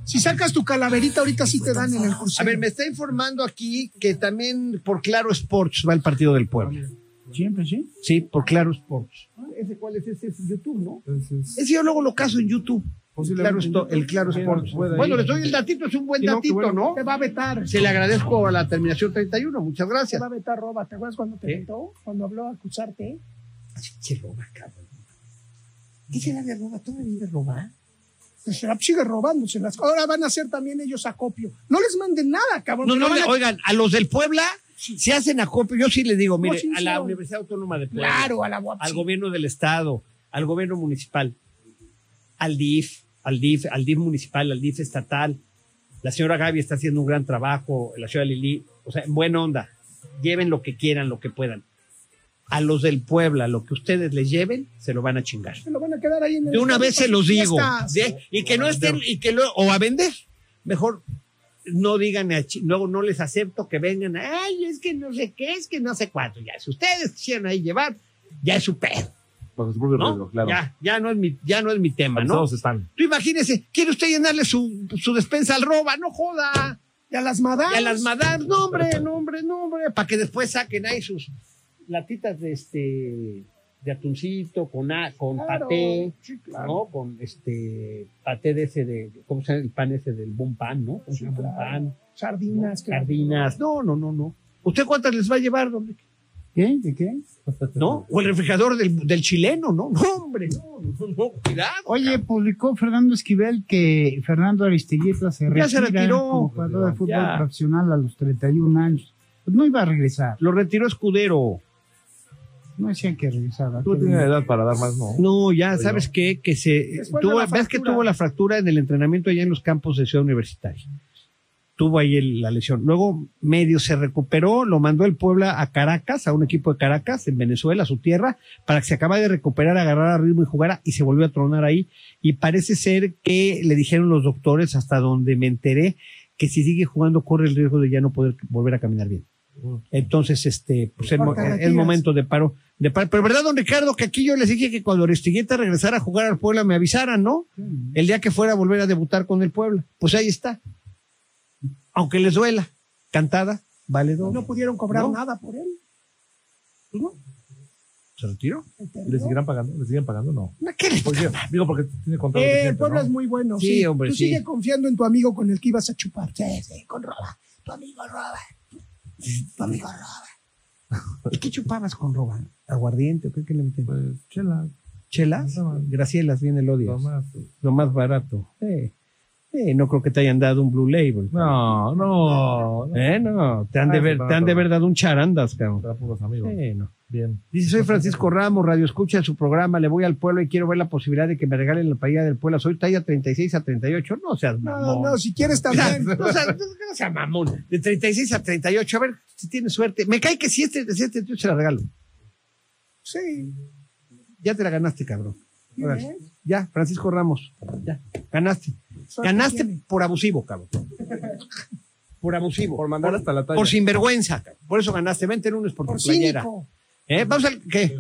Si sacas tu calaverita, ahorita sí te dan en el crucero. A ver, me está informando aquí que también por Claro Sports va el partido del pueblo. Siempre, sí. Sí, por Claro Sports. ¿Ese cuál es? Ese es YouTube, ¿no? Ese yo luego lo caso en YouTube. Claro, el Claro Sí, Sports. puede Bueno, les doy el datito, es un buen Sí, no, datito, bueno. ¿no? Te va a vetar. Se le agradezco a la terminación 31, muchas Te gracias. va a vetar roba. ¿Te acuerdas cuando te ¿Eh? vetó? Cuando habló a acusarte. Che, roba, cabrón. ¿Qué será de roba? ¿Todavía de roba? Pues se la sigue robándoselas. Ahora van a hacer también ellos acopio. No les manden nada, cabrón. No, no, le- a- oigan, a los del Puebla se hacen acopio. Yo sí les digo, mire, sí, a sí, la. Universidad Autónoma de Puebla, Claro, a la guapa. al gobierno del Estado, al gobierno municipal, al DIF, al DIF, al DIF municipal, al DIF estatal. La señora Gaby está haciendo un gran trabajo, la señora Lili, o sea, en buena onda. Lleven lo que quieran, lo que puedan. A los del Puebla, lo que ustedes les lleven, se lo van a chingar. Se lo van a quedar ahí en el De una vez se los digo. Y que no estén, y que lo, o a vender. Mejor no digan, no, no les acepto que vengan, ay, es que no sé qué, es que no sé cuánto. Ya, si ustedes quisieran ahí llevar, ya es su pedo, Bajo su propio ¿no? riesgo, claro. Ya, ya no es mi, ya no es mi tema, ¿no? Avisados están. Tú imagínese, quiere usted llenarle su, su despensa al roba, no joda. Y a las madamas. Y a las madames, no hombre, no hombre, no hombre, para que después saquen ahí sus latitas de este de atuncito con a- con Claro, paté, sí, claro. ¿no? Con este paté de ese de ¿cómo se llama el pan ese del buen pan, ¿no? Con Sí, claro. pan, Sardinas. sardinas. No, no, no, no. ¿Usted cuántas les va a llevar, don Enrique? ¿Qué? ¿De qué? ¿No? O el refrigerador del, del chileno, ¿no? No, hombre, no, no, no, cuidado. Oye, publicó Fernando Esquivel que Fernando Aristigueta se Ya retira se retiró. como jugador de fútbol Ya. profesional a los 31 años. Pues no iba a regresar. Lo retiró Escudero. No decían que regresara. Tú tienes edad para dar más, ¿no? No, ya, ¿sabes qué? Que se tuvo, ves que tuvo la fractura en el entrenamiento allá en los campos de Ciudad Universitaria. Tuvo ahí el- la lesión. Luego medio se recuperó, lo mandó el Puebla a Caracas, a un equipo de Caracas, en Venezuela, su tierra, para que se acabara de recuperar, agarrara ritmo y jugara, y se volvió a tronar ahí. Y parece ser que le dijeron los doctores, hasta donde me enteré, que si sigue jugando corre el riesgo de ya no poder volver a caminar bien. Entonces, este, pues el, es momento de paro, de paro. Pero verdad, don Ricardo, que aquí yo les dije que cuando Aristigueta regresara a jugar al Puebla me avisaran, ¿no? El día que fuera a volver a debutar con el Puebla. Pues ahí está. Aunque les duela, cantada, valedor. No pudieron cobrar No. nada por él. No, ¿Se retiró? ¿Y ¿Le seguirán pagando? ¿Le siguen pagando? No. ¿Qué le Pues, digo, porque tiene contrato. Eh, el pueblo ¿no? es muy bueno. Sí, Sí, hombre, Tú sí. sigue confiando en tu amigo con el que ibas a chupar. Sí, sí, con Roba. Tu amigo Roba. Tu amigo Roba. ¿Y qué chupabas con roba? ¿Aguardiente o qué, qué le metían? Pues, chela, ¿Chelas? No. Gracielas, viene el odio. lo más. Lo más barato. Eh, eh, no creo que te hayan dado un Blue Label. No, no. no. Eh, no, te han de Ah, ver, te han de no. ver dado un charandas, cabrón. Para puros amigos. Eh, no. Bien. Dice, soy Francisco Ramos, radio escucha su programa, le voy al pueblo y quiero ver la posibilidad de que me regalen la paella del pueblo. Soy talla 36 a 38, no seas No, mamón. no, si quieres O sea, también. no seas, no seas mamón. De 36 a 38, a ver si tienes suerte. Me cae que si es 37 a 38 se la regalo. Sí. Ya te la ganaste, cabrón. bien. Ya, Francisco Ramos. Ya, ganaste. Ganaste por abusivo, cabrón. Por abusivo. Por mandar hasta la talla. Por sinvergüenza, cabrón. Por eso ganaste. Vente lunes por, Por tu playera. cínico. ¿Eh? Vamos al. ¿Qué?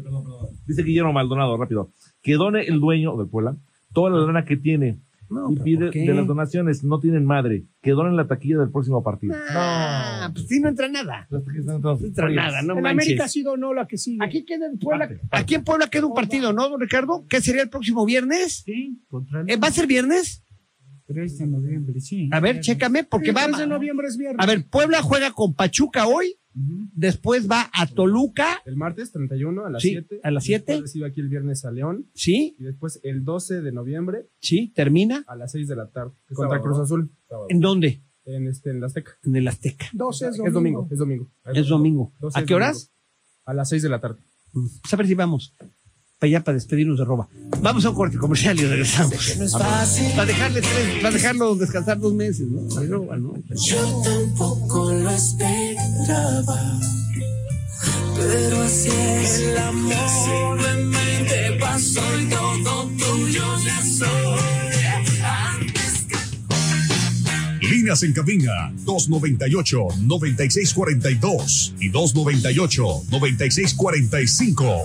Dice Guillermo Maldonado, rápido. Que done el dueño del Puebla toda la lana que tiene No, y pide de las donaciones, no tienen madre. Que donen la taquilla del próximo partido. Ah, pues sí, no entra nada. Las taquillas están No entra nada, no en manches. América sí donó la que sigue. Aquí queda en Puebla. Parte, Aquí en Puebla queda un partido, ¿no, don Ricardo? ¿Qué sería el próximo viernes? Sí, contra el Eh, ¿Va a ser viernes? 3 de noviembre, sí. A ver, chécame, porque el va. 3 de noviembre es viernes. A ver, Puebla juega con Pachuca hoy. Después va a Toluca, El martes 31 a las Sí, 7. a las 7. Después Recibe aquí el viernes a León. ¿sí? Y después el 12 de noviembre Sí, termina. a las 6 de la tarde. ¿Qué Contra sábado, Cruz Azul. ¿En dónde? En, este, en la Azteca. En el Azteca. 12 es Es domingo. domingo. Es domingo. Es domingo. 12 ¿A es qué domingo. horas? A las 6 de la tarde. Pues a ver si vamos. Para allá, para despedirnos de roba. Vamos a un corte comercial y regresamos. Para dejarle tres, para dejarlo descansar dos meses, ¿no? Ay, roba, ¿no? Yo tampoco lo esperaba, pero así es el amor. Simplemente pasó y todo tuyo ya soy. Antes que Líneas en cabina 298-9642 y 298-9645.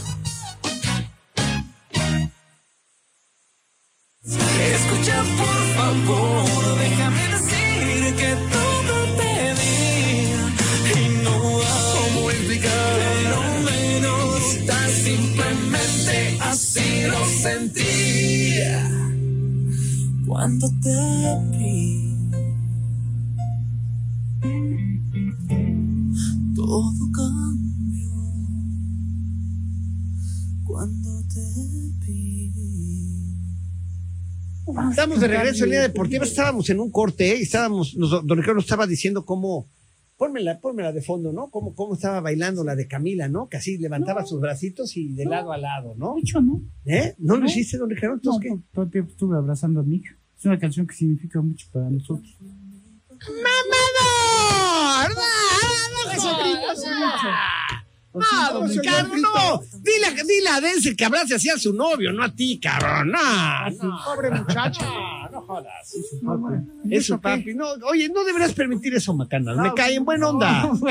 Línea Deportiva. Estábamos en un corte ¿eh? y estábamos, nos- don Ricardo nos estaba diciendo cómo, pónmela, pónmela de fondo, ¿no? Cómo, cómo estaba bailando la de Camila, ¿no? Que así levantaba sus bracitos y de lado a lado, ¿no? De hecho, no. ¿Eh? ¿No lo No. hiciste, don Ricardo? No, Entonces, ¿qué? todo el tiempo estuve abrazando a mi hija. Es una canción que significa mucho para nosotros. No, don Ricardo, no. Dile, a- dile a Denzel que abrace así a su novio, no a ti, cabrón. No, no. Pobre muchacho. No jodas. No, bueno. ¿Y Eso, eso qué? papi. No, oye, no deberías permitir eso, Macanas. Me cae en buena onda.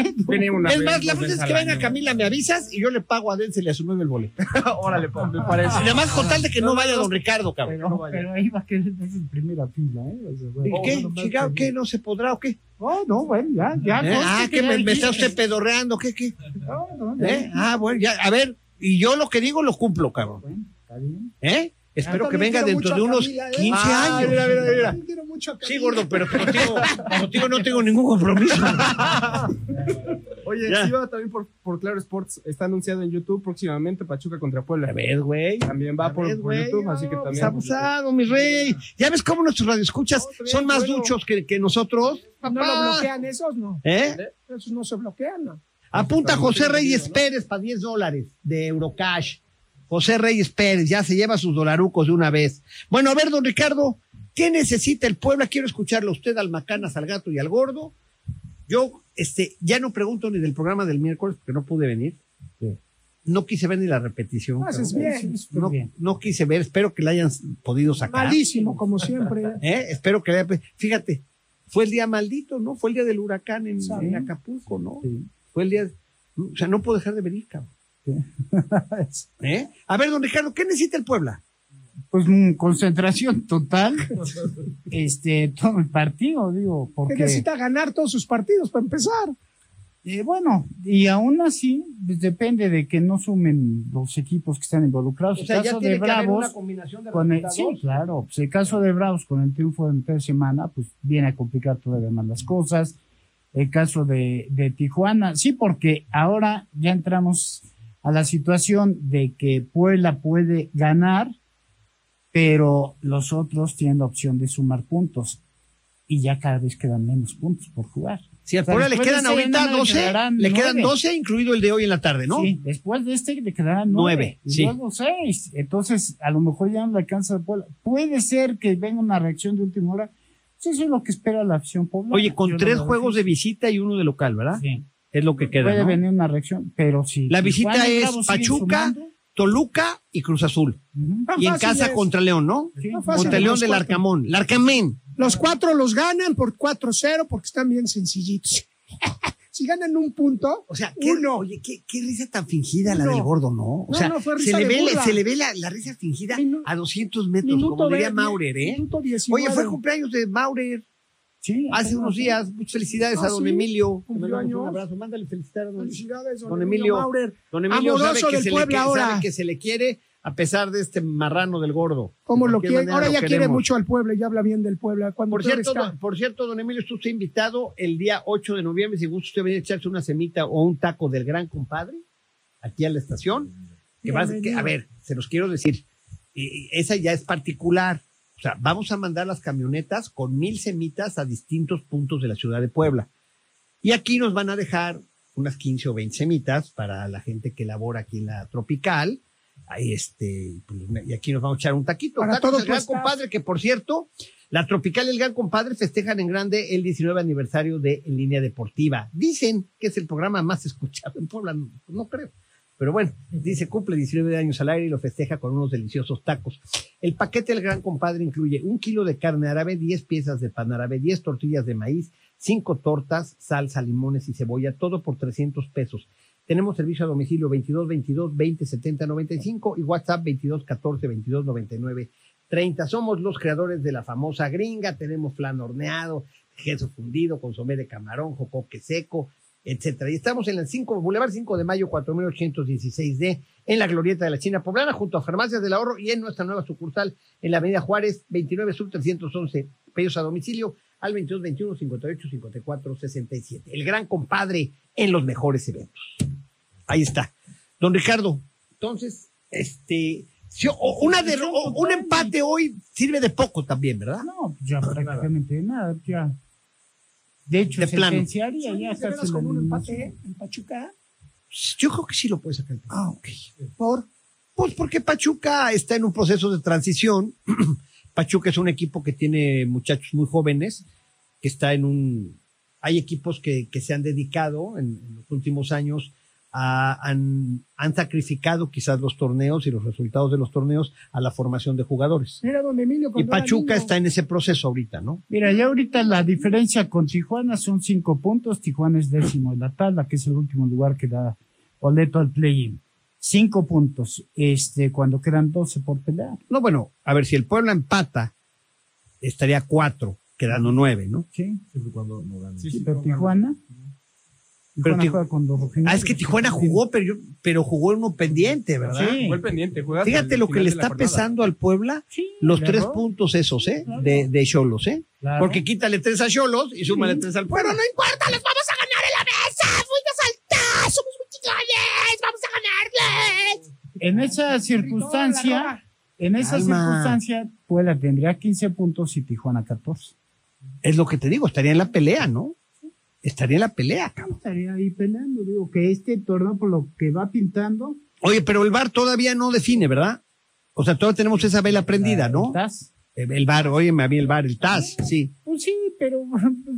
Es más, la vez veces que venga. Camila, me avisas y yo le pago a Denzel y a su novio el boleto. Órale, pa, me parece. Y además, con tal de que no vaya don Ricardo, cabrón. Pero, pero ahí va a quedar en primera fila, ¿eh? O sea, ¿Y qué? Oh, no, ¿qué? ¿No se podrá o qué? Oh, no, bueno, ya, ya. ¿Eh? no, Ah, es que me, me está usted pedorreando, ¿qué, qué? No, no, ¿Eh? Ah, bueno, ya, a ver, y yo lo que digo lo cumplo, cabrón. Bueno, está bien. ¿Eh? Espero que venga dentro de unos Camila, ¿eh? 15 Ah, años. mira, mira, mira. Quiero mucho a Sí, gordo, pero contigo, contigo no tengo ningún compromiso. Oye, Ya. sí va también por, por Claro Sports. Está anunciado en YouTube próximamente Pachuca contra Puebla. A ver, güey. También va por, ver, por YouTube, así que también. pues abusado, mi rey. Ya ves cómo nuestros radioescuchas No, está son más bueno. duchos que, que nosotros. No lo Papá. bloquean esos, no. ¿Eh? Esos no se bloquean, no. Apunta Está José Reyes Pérez para 10 dólares de Eurocash. José Reyes Pérez ya se lleva sus dolarucos de una vez. Bueno, a ver, don Ricardo, ¿qué necesita el Puebla? Quiero escucharlo a usted, al Macanas, al Gato y al Gordo. Yo este, ya no pregunto ni del programa del miércoles porque no pude venir. no quise ver ni la repetición. Bien. Súper No, bien. no quise ver, espero que la hayan podido sacar. Malísimo, como siempre. ¿Eh? Espero que la haya- Fíjate, fue el día maldito, ¿no? Fue el día del huracán en, Acapulco, ¿no? Sí. Fue el día. O sea, no puedo dejar de venir, cabrón. ¿Eh? A ver, don Ricardo, ¿qué necesita el Puebla? Pues mm, concentración total, este, todo el partido, digo, Que porque, necesita ganar todos sus partidos para empezar. eh, bueno, y aún así, pues, depende de que no sumen los equipos que están involucrados. O sea, el ya caso tiene de que haber Bravos, una combinación de con el, sí, claro, pues el caso de Bravos con el triunfo en tres semanas, pues viene a complicar todavía más las cosas. El caso de, de Tijuana, sí, porque ahora ya entramos a la situación de que Puebla puede ganar, pero los otros tienen la opción de sumar puntos y ya cada vez quedan menos puntos por jugar. Si al O sea, Puebla le después de quedan ese ahorita no le 12, quedarán le quedan nueve. 12, incluido el de hoy en la tarde, ¿no? Sí, después de este le quedarán Nueve, nueve, y sí. luego seis. Entonces, a lo mejor ya no le alcanza el Puebla. Puede ser que venga una reacción de última hora. Pues eso es lo que espera la acción poblana. Oye, con Yo tres juegos de visita y uno de local, ¿verdad? Sí. Es lo que queda, Puede ¿no? venir una reacción, pero si. La visita es Pachuca, sumando, Toluca y Cruz Azul. Y en fácil casa es. contra León, ¿no? sí. No fácil. Contra León del cuatro. Arcamón. Larcamén. Los cuatro los ganan por 4-0 porque están bien sencillitos. si ganan un punto, O sea, ¿qué, Uno. oye, qué, qué risa tan fingida la del gordo, ¿no? O No, sea, no, fue se, risa le de ve, burla. se le ve la, la risa fingida Minu- a 200 metros, como diría Maurer, ¿eh? minuto 19. Oye, fue cumpleaños de Maurer Sí, hace unos días. Muchas felicidades Ah, a don sí, Emilio. Un abrazo. Mándale felicitar a don, Felicidades, don, don Emilio. Maurer. don Emilio. Sabe Amoroso que, del se le, que- ahora. sabe que se le quiere a pesar de este marrano del gordo. ¿Cómo De lo quiere? Ahora lo ya quiere mucho al pueblo ya habla bien del Puebla. Cuando Por cierto, está. don, por cierto, don Emilio, usted invitado el día 8 de noviembre. Si gusta usted venir a echarse una semita o un taco del gran compadre aquí a la estación. Que va, que, Bienvenido. a ver, se los quiero decir. eh, esa ya es particular. O sea, vamos a mandar las camionetas con mil semitas a distintos puntos de la ciudad de Puebla. Y aquí nos van a dejar unas 15 o 20 semitas para la gente que labora aquí en la tropical. Ahí este, pues, y aquí nos vamos a echar un taquito. Para Tacos todo del tu gran compadre, que por cierto, la tropical y el gran compadre festejan en grande el 19 aniversario de En Línea Deportiva. Dicen que es el programa más escuchado en Puebla, no creo. Pero bueno, dice cumple 19 años al aire y lo festeja con unos deliciosos tacos. El paquete del gran compadre incluye un kilo de carne árabe, 10 piezas de pan árabe, 10 tortillas de maíz, 5 tortas, salsa, limones y cebolla, todo por 300 pesos. Tenemos servicio a domicilio 22 22 20 70 95 y WhatsApp 22 14 22 99 30. Somos los creadores de la famosa gringa. Tenemos flan horneado, queso fundido, consomé de camarón, jocoque seco, etcétera. Y estamos en el 5, Boulevard 5 de Mayo 4816D, en la glorieta de la China Poblana, junto a Farmacias del Ahorro y en nuestra nueva sucursal en la Avenida Juárez, 29 Sur 311, pedidos a domicilio al 22 21 58 54 67. El gran compadre en los mejores eventos. Ahí está. Don Ricardo, entonces, este, si- o- una de, o- un empate hoy sirve de poco también, ¿verdad? No, ya prácticamente nada, ya. De hecho, De plano. sentenciaría ya ¿De casi veras la con un eliminación. empate en Pachuca? Yo creo que sí lo puede sacar. Ah, ok. ¿Por? Pues porque Pachuca está en un proceso de transición. Pachuca es un equipo que tiene muchachos muy jóvenes, que está en un... Hay equipos que, que se han dedicado en, en los últimos años a, han, han sacrificado quizás los torneos y los resultados de los torneos a la formación de jugadores. Mira donde Emilio Y Pachuca niño. está en ese proceso ahorita, ¿no? Mira, ya ahorita la diferencia con Tijuana son cinco puntos. Tijuana es décimo en la tabla, que es el último lugar que da boleto al play-in. Cinco puntos, este, cuando quedan 12 por pelear. No, bueno, a ver, si el Puebla empata, estaría cuatro, quedando nueve, ¿no? Sí, Siempre cuando no sí, pero Tijuana. Tijuana Tij- juega con los rojinegros. Ah, es que Tijuana jugó, pero, yo- pero jugó en uno pendiente, ¿verdad? Sí. El pendiente, Fíjate lo que le está pesando al Puebla, Sí, los tres puntos esos, ¿eh? Claro. De, de Cholos, ¿eh? Claro. Porque quítale tres a Cholos y súmale Sí. tres al Puebla. Pero no importa, les vamos a ganar en la mesa. Fuimos altas, somos muy chingones, vamos a ganarles. En esa circunstancia, en esa circunstancia, Puebla tendría 15 puntos y Tijuana 14. Es lo que te digo, estaría en la pelea, ¿no? Estaría en la pelea, cabrón. Estaría ahí peleando, digo, que este torneo por lo que va pintando. Oye, pero el VAR todavía no define, ¿verdad? O sea, todavía tenemos esa vela prendida, ¿no? El el VAR, oye, a mí el VAR, el TAS, sí. Pues sí, pero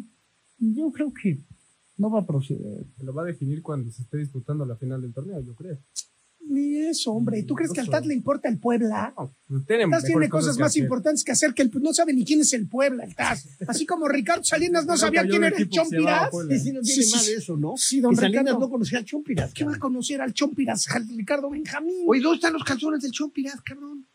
yo creo que no va a proceder. Se lo va a definir cuando se esté disputando la final del torneo, yo creo. Ni eso, hombre. ¿Tú crees que al TAT le importa el Puebla? Pues tiene El cosas más hacer. importantes que hacer que el no sabe ni quién es el Puebla, el TAS. Así como Ricardo Salinas no sabía quién era el Chompiras. Sí, sí, no tiene sí, más de eso, ¿no? Sí, don Salinas Ricardo. no conocía al Chompiras. ¿Qué va a conocer al Chompiras, al Ricardo Benjamín? Oye, ¿dónde están los calzones del Chompiras, cabrón?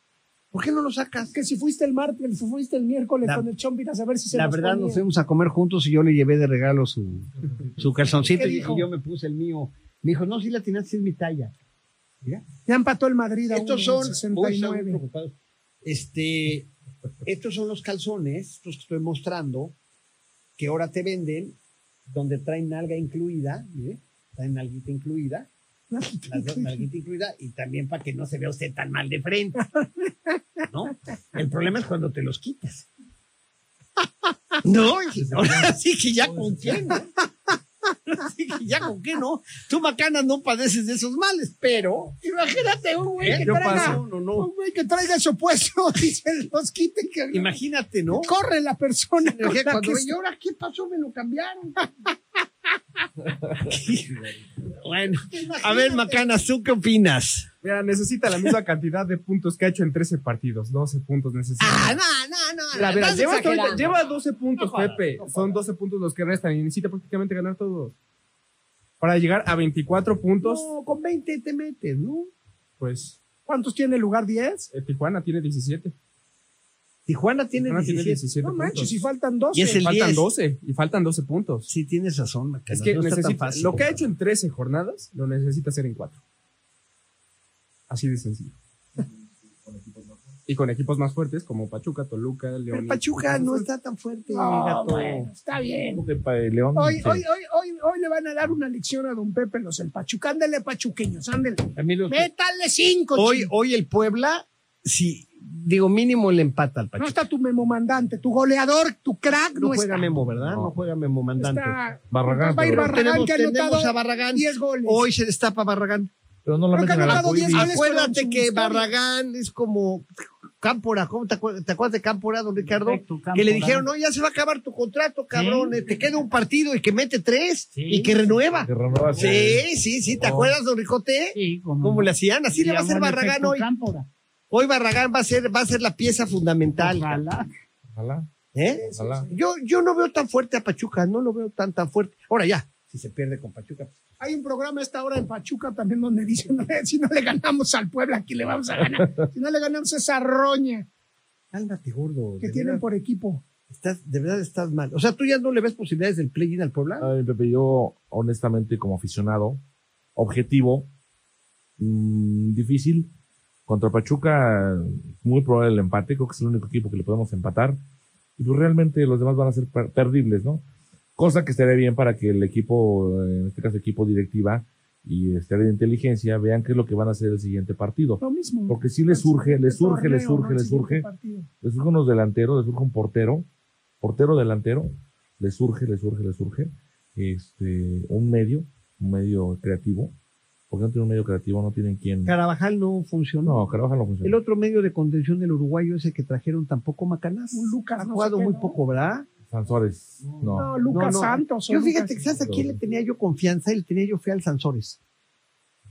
¿Por qué no los sacas? que si fuiste el martes, si fuiste el miércoles La- con el Chompiras a ver si se La los verdad, ponía. nos fuimos a comer juntos y yo le llevé de regalo su, su calzoncito ¿Qué y, y yo me puse el mío. Me dijo, no, si la tienes, es mi talla. Mira. Ya empató el Madrid a Estos uno, son, uy, están 69. muy preocupados. Este, estos son los calzones, estos que estoy mostrando, que ahora te venden, donde traen nalga incluida, mire, traen nalguita incluida, nalguita incluida, y también para que no se vea usted tan mal de frente. ¿No? El problema es cuando te los quitas. No, ahora sí que ya con qué, sí que ya con qué, ¿no? Tú, Macanas, no padeces de esos males, pero Imagínate un güey ¿Eh? que Yo traiga, paso. no, no. un güey que traiga eso puesto y se los quite que Imagínate, ¿no? corre la persona. con Imagínate la cuando que ¿y ahora qué pasó? Me lo cambiaron. bueno, a ver, Macanas, ¿tú qué opinas? Mira, necesita la misma cantidad de puntos que ha hecho en 13 partidos. 12 puntos necesita. Ah, no, no, no. Mira, mira, estás lleva, lleva 12 puntos, No jodas, Pepe. no. Son 12 puntos los que restan y necesita prácticamente ganar todos. Para llegar a 24 puntos, No, con 20 te metes, ¿no? pues ¿Cuántos tiene el lugar 10? eh, Tijuana tiene 17. Tijuana tiene Tijuana tiene 17. 17 No manches, si faltan 12. Y es el faltan 10. 12 y faltan 12 puntos. Sí, tienes razón, Macanas. Es que no está tan necesita, fácil. lo que ha hecho en 13 jornadas lo necesita hacer en 4. Así de sencillo. Y con equipos más fuertes como Pachuca, Toluca, León. Pero y- Pachuca no está tan fuerte, No, gato. bueno, está bien. León. Hoy, sí. hoy, hoy, hoy, hoy le van a dar una lección a don Pepe los el Pachuca. Ándele, pachuqueños, los- Métale cinco. Hoy, chico. hoy el Puebla, sí, digo, mínimo le empata al No Pachuca. está tu memo mandante, tu goleador, tu crack. No, No, juega está. Memo, ¿verdad? No, No. juega Memo mandante. Está- Barragán, Va a ir pero- Barragán tenemos, que ha anotado a Barragán. 10 goles. Hoy se destapa Barragán. Pero no lo meten ha al anotado 10 arcoíris. goles. con Acuérdate que historia. Barragán es como Cámpora, ¿cómo te, acuerdas, te acuerdas de Cámpora, don Ricardo? Correcto, que le dijeron, no, ya se va a acabar tu contrato, cabrón, Sí. te queda un partido y que mete tres Sí. y que renueva. Que renueva Sí, sí, sí, ¿te Oh. acuerdas, don Ricote? Sí, como- ¿Cómo le hacían? Así le va a hacer Barragán hoy. Cámpora. Hoy Barragán va a ser, va a ser la pieza fundamental. Ojalá. Ojalá, ¿eh? ojalá. Yo, yo no veo tan fuerte a Pachuca, no lo veo tan tan fuerte. Ahora ya, si se pierde con Pachuca. Hay un programa a esta hora en Pachuca también donde dicen, si no le ganamos al Puebla, aquí le vamos a ganar. Si no le ganamos a esa roña Cálmate, gordo. que tienen verdad, por equipo. estás, de verdad estás mal. O sea, tú ya no le ves posibilidades del play-in al Puebla. Ay, Pepe, yo honestamente como aficionado, objetivo, mm, difícil. Contra Pachuca, muy probable el empate, creo que es el único equipo que le podemos empatar. Y pues realmente los demás van a ser per- perdibles, ¿no? Cosa que estaría bien para que el equipo, en este caso equipo directiva y este área de inteligencia, vean qué es lo que van a hacer el siguiente partido. Lo mismo. Porque si les surge, les surge, les surge, les surge, les surge unos delanteros, les surge un portero, portero delantero, les surge, les surge, les surge, este, un medio, un medio creativo, porque no tienen un medio creativo, no tienen quien. Carabajal no funcionó. No, Carvajal no funciona. El otro medio de contención del uruguayo ese que trajeron tampoco Macanas. Un Lucas, Ha no sé jugado muy ¿no? poco, ¿verdad? Sansores, no. No, Lucas No, no. Santos. o Yo fíjate que sabes a quién le tenía yo confianza y le tenía yo fe al Sansores.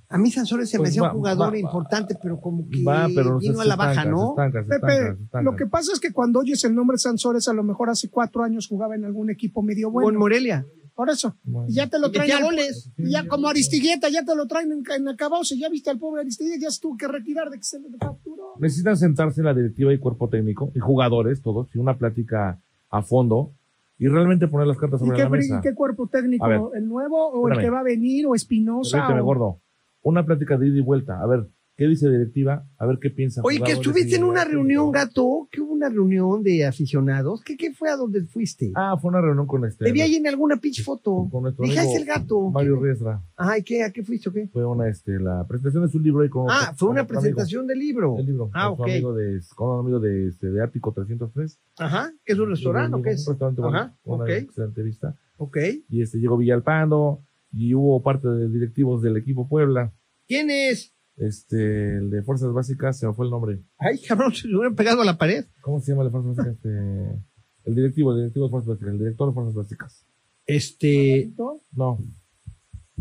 A mí Sansores se me Pues hacía un jugador va- importante, pero como que Va, pero se- vino a la baja, estanca, ¿no? Se estanca, se Pepe, estanca, se estanca. lo que pasa es que cuando oyes el nombre Sansores, a lo mejor hace cuatro años jugaba en algún equipo medio Con bueno. Morelia. Por eso. Bueno. Y ya te lo traen. al- goles. y ya como Aristigueta, ya te lo traen en, en acabose. Ya viste al pobre Aristigueta, ya se tuvo que retirar de que se le capturó. Necesitan sentarse la directiva y cuerpo técnico, y jugadores, todos, y una plática a fondo, y realmente poner las cartas ¿Y sobre qué, la mesa. y qué cuerpo técnico? ¿El nuevo o el que va a venir? ¿O Espinosa? Permíteme, o- gordo. Una plática de ida y vuelta. A ver, ¿qué dice directiva? A ver qué piensa. Oye, que estuviste en una reunión, gato, que hubo una reunión de aficionados. ¿Qué, qué fue a donde fuiste? Ah, fue una reunión con este. Te vi ahí en alguna pinche foto. con nuestro Dije, "Ah, el gato. Mario Riestra. Ay, ¿qué? ¿A qué fuiste o qué? Fue una, este, la presentación de su libro y con. Ah, fue con una presentación del libro. El libro. Ah, con su ok. amigo de, con un amigo de, este, de Ático 303. Ajá. ¿Qué es un restaurante o qué es? Un restaurante bueno, Ajá, una ok. excelente vista. Ok. Y este, llegó Villalpando y hubo parte de directivos del equipo Puebla. ¿Quién es? Este, el de Fuerzas Básicas, se me fue el nombre. Ay, cabrón, se hubieran pegado a la pared. ¿Cómo se llama el de Fuerzas Básicas? Este, el directivo, el directivo de Fuerzas Básicas, el director de Fuerzas Básicas. Este. No,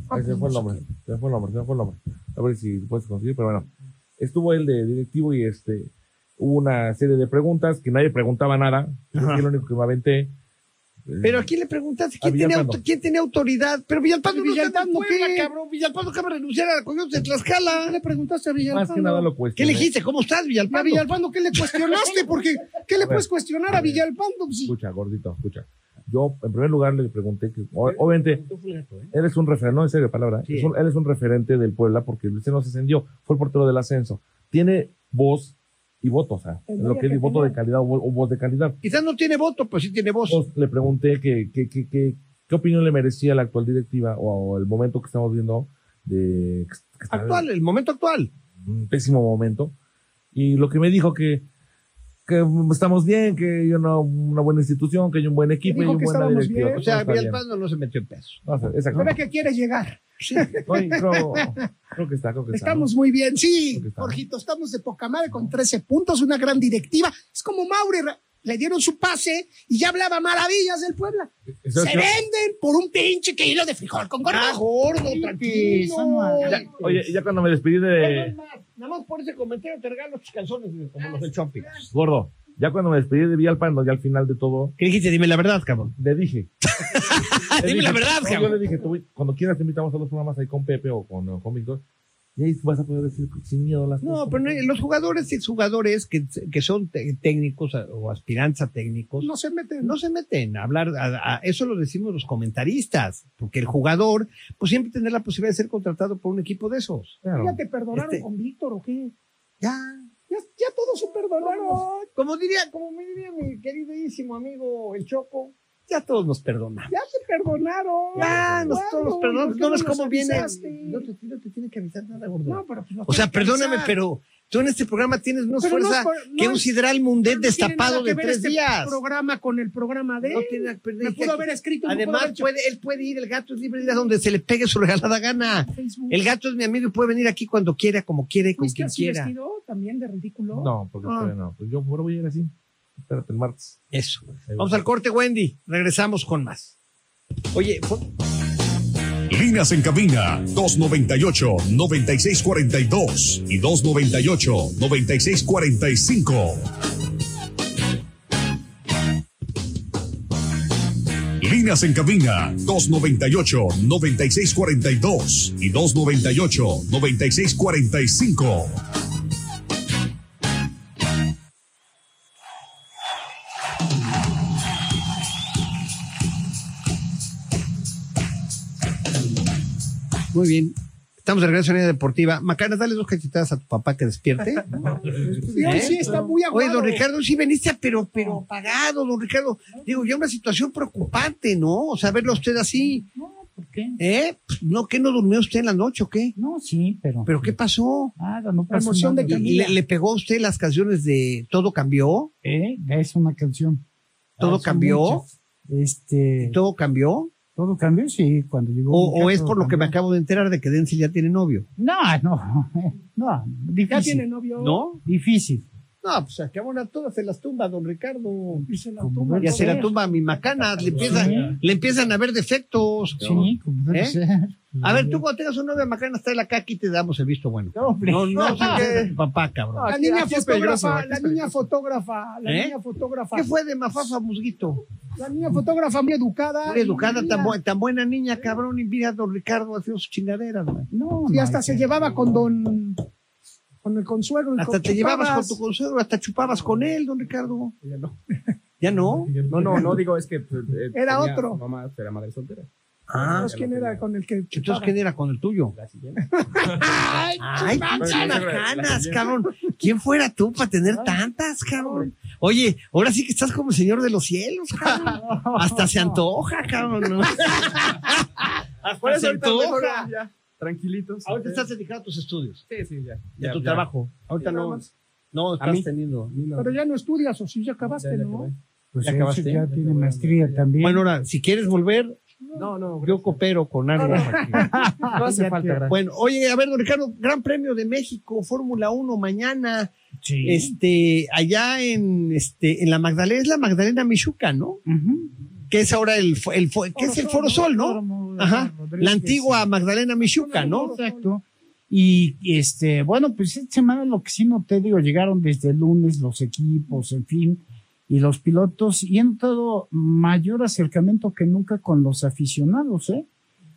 Ah, Ahí se me fue el nombre, se me fue el nombre, se me fue el nombre. a ver si puedes conseguir, pero bueno, estuvo él de directivo y este, hubo una serie de preguntas que nadie preguntaba nada, yo fui el único que me aventé. Pero a quién le preguntaste quién tiene, Villalpando. auto- quién tiene autoridad. Pero Villalpando no está en ¿Villalpando Puebla, qué? cabrón. Villalpando acaba de renunciar a la Coyotes de ¿Qué Tlaxcala. le preguntaste a Más Villalpando? que nada lo ¿Qué cuestioné. le dijiste? ¿Cómo estás, ¿Y a Villalpando? Villalpando qué le cuestionaste? Porque, ¿qué le puedes cuestionar a. Villalpando? Sí. Escucha, gordito, escucha. Yo, en primer lugar, le pregunté que, obviamente, él es un referente, no en serio, palabra, Sí. él es un referente del Puebla porque Luis no se ascendió, fue el portero del ascenso. Tiene voz y voto, o sea, lo que es voto de calidad o, vo- o voz de calidad. Quizás no tiene voto, pero sí tiene voz. Entonces, le pregunté que, que, que, que- qué opinión le merecía la actual directiva o, o el momento que estamos viendo de Actual, el momento actual. un pésimo momento. Y lo que me dijo que, que estamos bien, que hay una, una buena institución, que hay un buen equipo y una que buena estábamos directiva. bien. O sea, No. Villalpando no se metió en pesos. No, o sea, exacto. Que quiere llegar. No, y creo, creo que está, creo que está. Estamos muy bien, sí. Jorgito, estamos de poca madre con 13 puntos, una gran directiva. Es como Mauri, re- le dieron su pase y ya hablaba maravillas del Puebla. Eso Se venden por un pinche kilo de frijol con gordo. Ah, gordo, Sí, tranquilo. Ya- Oye, ya cuando me despedí Nada de. más, nada más por ese comentario te regalo tus calzones como los del Chompi. Gordo, ya cuando me despedí de Villalpando, ya al final de todo, ¿Qué dijiste? Dime la verdad, cabrón. le dije. Le Dime dije- la verdad, cabrón. Yo le dije, tú, cuando quieras te invitamos a los programas ahí con Pepe o con, con Víctor. Y ahí vas a poder decir sin miedo las No, cosas. pero los jugadores y exjugadores que, que son técnicos a- o aspirantes a técnicos No se meten. no se meten a hablar, a- a- eso lo decimos los comentaristas, porque el jugador pues siempre tendrá la posibilidad de ser contratado por un equipo de esos. Claro. ¿Ya te perdonaron Este- con Víctor o qué? Ya, Ya, ya todos se perdonaron. como diría, como me diría mi queridísimo amigo el Choco, ya todos nos perdonan. Ya se perdonaron. Ya, nos, todos nos perdonamos. ¿Por qué No ves cómo viene. No te, no te tiene que avisar nada, gordo. No, pero pues no o sea, que perdóname, avisar. pero tú en este programa tienes más Pero no fuerza no que un sidral mundet no destapado que de tres este días. programa con el programa de No él. tiene- pero Me dije pudo que- haber escrito. me Además, haber puede, él puede ir, el gato es libre de ir a donde se le pegue su regalada gana. Facebook. El gato es mi amigo y puede venir aquí cuando quiera, como quiera y con ¿Fuiste quien quiera. vestido también de ridículo? No, porque Ah. todavía no. Pues yo ahora voy a ir así. Espérate, el martes. Eso. Vamos al corte, Wendy. Regresamos con más. Oye, fue- Líneas en cabina 298-9642 y 298-9645. Líneas en cabina 298-9642 y 298-9645. Muy bien. Estamos de regreso en la deportiva. Macana, dale dos cachetadas a tu papá que despierte. Sí, hoy ¿Eh? sí está muy aguado. Oye, don Ricardo, sí veniste, pero, pero apagado, don Ricardo. Digo, ya una situación preocupante, ¿no? O sea, verlo usted así. No, ¿por qué? ¿Eh? ¿No, ¿Qué no durmió usted en la noche o qué? No, sí, pero. ¿Pero qué pasó? Nada, no La pasó emoción de nada. ¿Y- y Camila. ¿Le, le pegó a usted las canciones de Todo cambió? ¿Eh? Es una canción. ¿Todo Ah, cambió? muchas. Este. ¿Todo cambió? Todo cambió, sí, cuando llegó. ¿O, o es por lo que me acabo de enterar de que Denzel ya tiene novio? No, no, no, difícil. Ya tiene novio. ¿No? Difícil. No, pues a que ahora todas se las tumba, don Ricardo. Y se la tumba. Ya se la tumba a mi macana, le empiezan, Sí. le empiezan a ver defectos. Sí, como debe ¿Eh? ser. A ver, tú cuando tengas un novio macana, está acá, aquí te damos el visto bueno. No. No, no, sé qué es tu papá, cabrón. La Aquí- niña aquí es peligroso, fotógrafa, la niña fotógrafa, la ¿Eh? niña fotógrafa. ¿Qué fue de Mafafa Musguito? La niña fotógrafa muy educada. Muy educada, tan, bu- tan buena niña, cabrón, y mira a don Ricardo haciendo sus chingaderas, güey. No, Y hasta se llevaba con don. Con el consuelo. y Hasta con te llevabas con chupabas. tu consuelo, hasta chupabas con él, don Ricardo. Ya no. ¿Ya no? No, no, no digo, es que. pues, eh, Era otro. Mamá era madre soltera. Ah, Entonces, ¿quién era con el que entonces, chupaba? ¿quién era con el tuyo? La siguiente. Ay, Ay, chupaba. pinche la macanas, cabrón. ¿Quién fuera tú para tener tantas, cabrón? Oye, ahora sí que estás como el señor de los cielos, cabrón. Hasta se antoja, cabrón. Hasta se antoja. Tranquilitos. Ahorita estás dedicado a tus estudios Sí, sí, ya. y a Ya, tu ya. trabajo. Ahorita Sí, no, más. no estás mí. teniendo. No, Pero ya no estudias, o si ya acabaste, ya, ya ¿no? Pues ¿Ya acabaste? ya tiene maestría también. Bueno, ahora, si quieres volver, No, no, yo coopero con algo. no hace Ya falta. gracias. Bueno, oye, a ver, don Ricardo, Gran Premio de México, Fórmula 1 mañana, sí. este, allá en, este, en la Magdalena, es la Magdalena Michuca, ¿no? Ujú. Que es ahora el, el, que es el Foro Sol, ¿no? Ajá, la antigua Magdalena Michuca, ¿no? Exacto. Y este, bueno, pues esta semana lo que sí noté, digo, llegaron desde el lunes los equipos, en fin, y los pilotos, y he notado mayor acercamiento que nunca con los aficionados, ¿eh?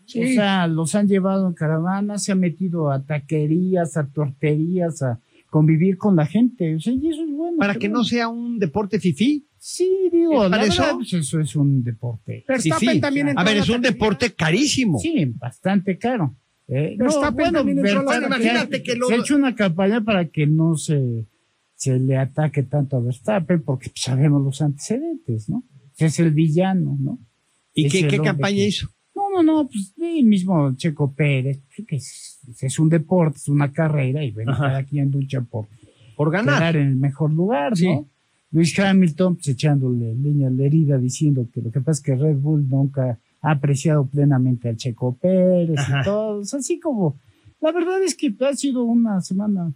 Sí. O sea, los han llevado en caravana, se han metido a taquerías, a torterías, a convivir con la gente. O sea, y eso es bueno. Para que no sea un deporte fifí. Sí, digo, ¿Es la verdad, pues eso es un deporte. Verstappen también A ver, es un deporte carísimo. Sí, bastante caro. Eh, no, bueno, Verstappen. Imagínate que lo- se ha hecho una campaña para que no se, se le ataque tanto a Verstappen, porque pues, sabemos los antecedentes, ¿no? Es el villano, ¿no? ¿Y Es qué, qué campaña que- hizo? No, no, no, pues el mismo Checo Pérez, que es, es un deporte, es una carrera, y bueno, Ajá. cada quien lucha por Por ganar. quedar en el mejor lugar, Sí. ¿no? Luis Hamilton, pues, echándole leña a la herida, diciendo que lo que pasa es que Red Bull nunca ha apreciado plenamente al Checo Pérez Ajá. y todo. O sea, así como, la verdad es que ha sido una semana,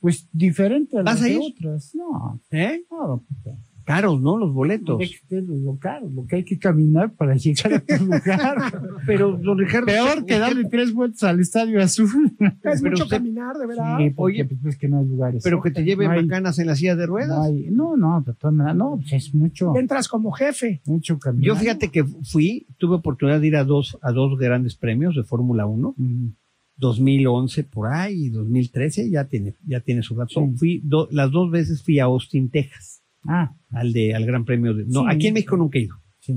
pues, diferente a ¿Vas las de otras. No, ¿Eh? no, pues, Caros, ¿no? Los boletos. usted lo caro, lo que hay que caminar para llegar a tu lugar. Pero, don Ricardo. Peor que darle tres vueltas al Estadio Azul. Es Pero mucho usted- caminar, de verdad. Sí, porque Oye, pues, es que no hay lugares. Pero que te lleven No bacanas en la silla de ruedas. No, hay- no, no, de todas maneras, no, pues es mucho, Entras como jefe. mucho caminar. Yo fíjate que fui, tuve oportunidad de ir a dos, a dos grandes premios de Fórmula 1, Ujú. 2011 por ahí y 2013, ya tiene, ya tiene su razón. Sí. Fui do- las dos veces fui a Austin, Texas, Ah, al de, al Gran Premio de, no, Sí. aquí en México nunca he ido. sí.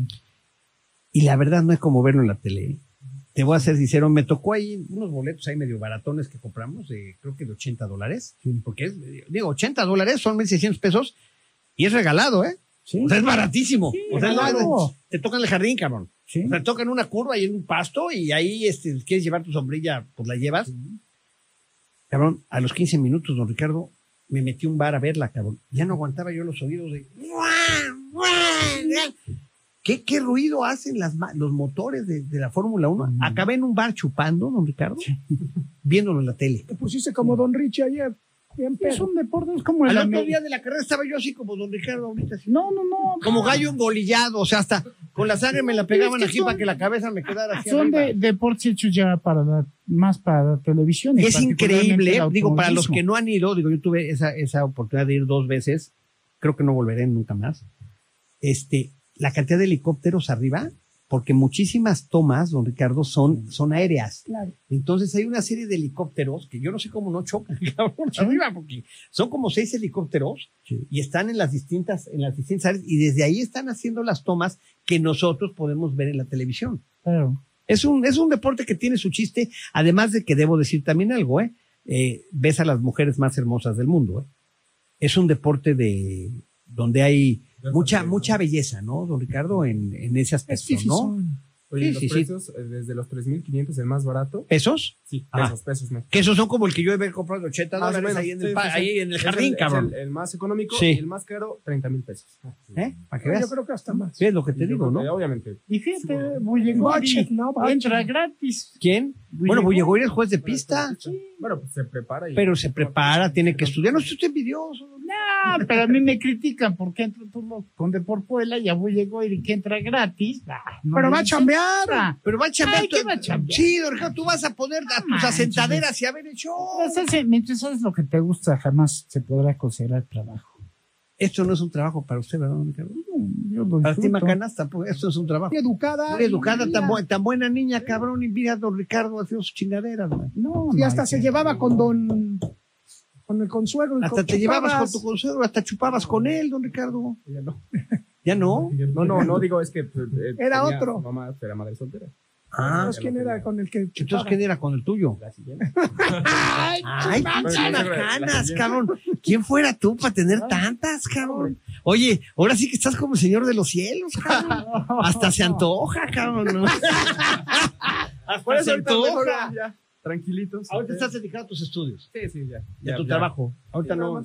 Y la verdad no es como verlo en la tele. ¿eh? Te voy a ser sincero, me tocó ahí unos boletos ahí medio baratones que compramos, de, creo que de 80 dólares, Sí. porque es, digo, 80 dólares son 1.600 pesos y es regalado, ¿eh? Sí, O sea, es baratísimo. Sí, o sea, claro. te tocan el jardín, cabrón. sí. O sea, tocan una curva y en un pasto y ahí este, quieres llevar tu sombrilla, pues la llevas. Cabrón, a los 15 minutos, don Ricardo, me metí un bar a verla, cabrón. Ya no aguantaba yo los oídos de... ¿Qué, qué ruido hacen las, los motores de, de la Fórmula 1? Mm. Acabé en un bar chupando, don Ricardo, viéndolo en la tele. Te pusiste como Don Richie ayer. Es un deporte, es como el Al otro día de la carrera estaba yo así como don Ricardo ahorita. así. No, no, no. Como gallo embolillado, o sea, hasta con la sangre me la pegaban aquí para que la cabeza me quedara así Son de deportes hechos ya para la- más para la televisión. Es increíble, digo, para los que no han ido, digo, yo tuve esa, esa oportunidad de ir dos veces, creo que no volveré nunca más. Este, la cantidad de helicópteros arriba, porque muchísimas tomas, don Ricardo, son, son aéreas. Claro. Entonces hay una serie de helicópteros que yo no sé cómo no chocan cabrón, arriba, porque son como seis helicópteros Sí. y están en las distintas, en las distintas áreas, y desde ahí están haciendo las tomas que nosotros podemos ver en la televisión. Claro. Es un, es un deporte que tiene su chiste, además de que debo decir también algo, ¿eh? Eh, ves a las mujeres más hermosas del mundo, ¿eh? Es un deporte de donde hay mucha, mucha belleza, ¿no, don Ricardo? En, en ese Es aspecto, ¿no? Oye, Sí, los sí, sí. precios, eh, desde los 3.500, el más barato. ¿Pesos? Sí, Ah. pesos, pesos, no. Que esos son como el que yo he comprado de 80 Más o dólares menos, ahí en el, sí, sí, sí. ahí en jardín, es cabrón. el, el más económico Sí. y el más caro, 30 mil pesos. ¿Eh? Para que Yo veas. creo que hasta más. Sí, es lo que te Y yo digo, que, ¿no? Obviamente. Y fíjate, Budget, Bullegori no, entra gratis. ¿Quién? Bueno, Bullegori es juez de pista, Bueno, pues se prepara. Y, pero se prepara, tiene que estudiar. No es usted envidioso. No, pero a mí me critican porque entro tú con Deporpuela y a Bullegori que entra gratis. Ah, no Pero va chambear. Pero va a chambear. ¿qué va a chambear? Sí, Ricardo, tú vas a poner a tus asentaderas y a ver el show. Pues mientras haces lo que te gusta, jamás se podrá considerar trabajo. Esto no es un trabajo para usted, ¿verdad, don Ricardo? Lo Para ti, disfruto. Macanas, tampoco, esto es un trabajo. Muy educada. Muy educada, tan, bu- tan buena niña, cabrón, y mira a don Ricardo haciendo sus chingaderas, man. No, Y hasta se llevaba con don. Con el consuelo. Hasta con te llevabas con tu consuelo, hasta chupabas con él, don Ricardo. Ya no. ¿Ya no? No, no, no digo, es que. pues, eh, Era tenía- otro. Mamá era madre soltera. Ah, Entonces, ¿quién era con el que entonces? ¿quién era con el tuyo? La siguiente. Ay, pinche Macanas, cabrón. ¿Quién fuera tú para tener tantas, cabrón? Oye, ahora sí que estás como el señor de los cielos, cabrón. Hasta se antoja, cabrón. Hasta se antoja. ya, tranquilitos. Ahorita estás dedicado a tus estudios Sí, sí, ya. y a Ya, tu ya. trabajo. Ahorita Sí, no,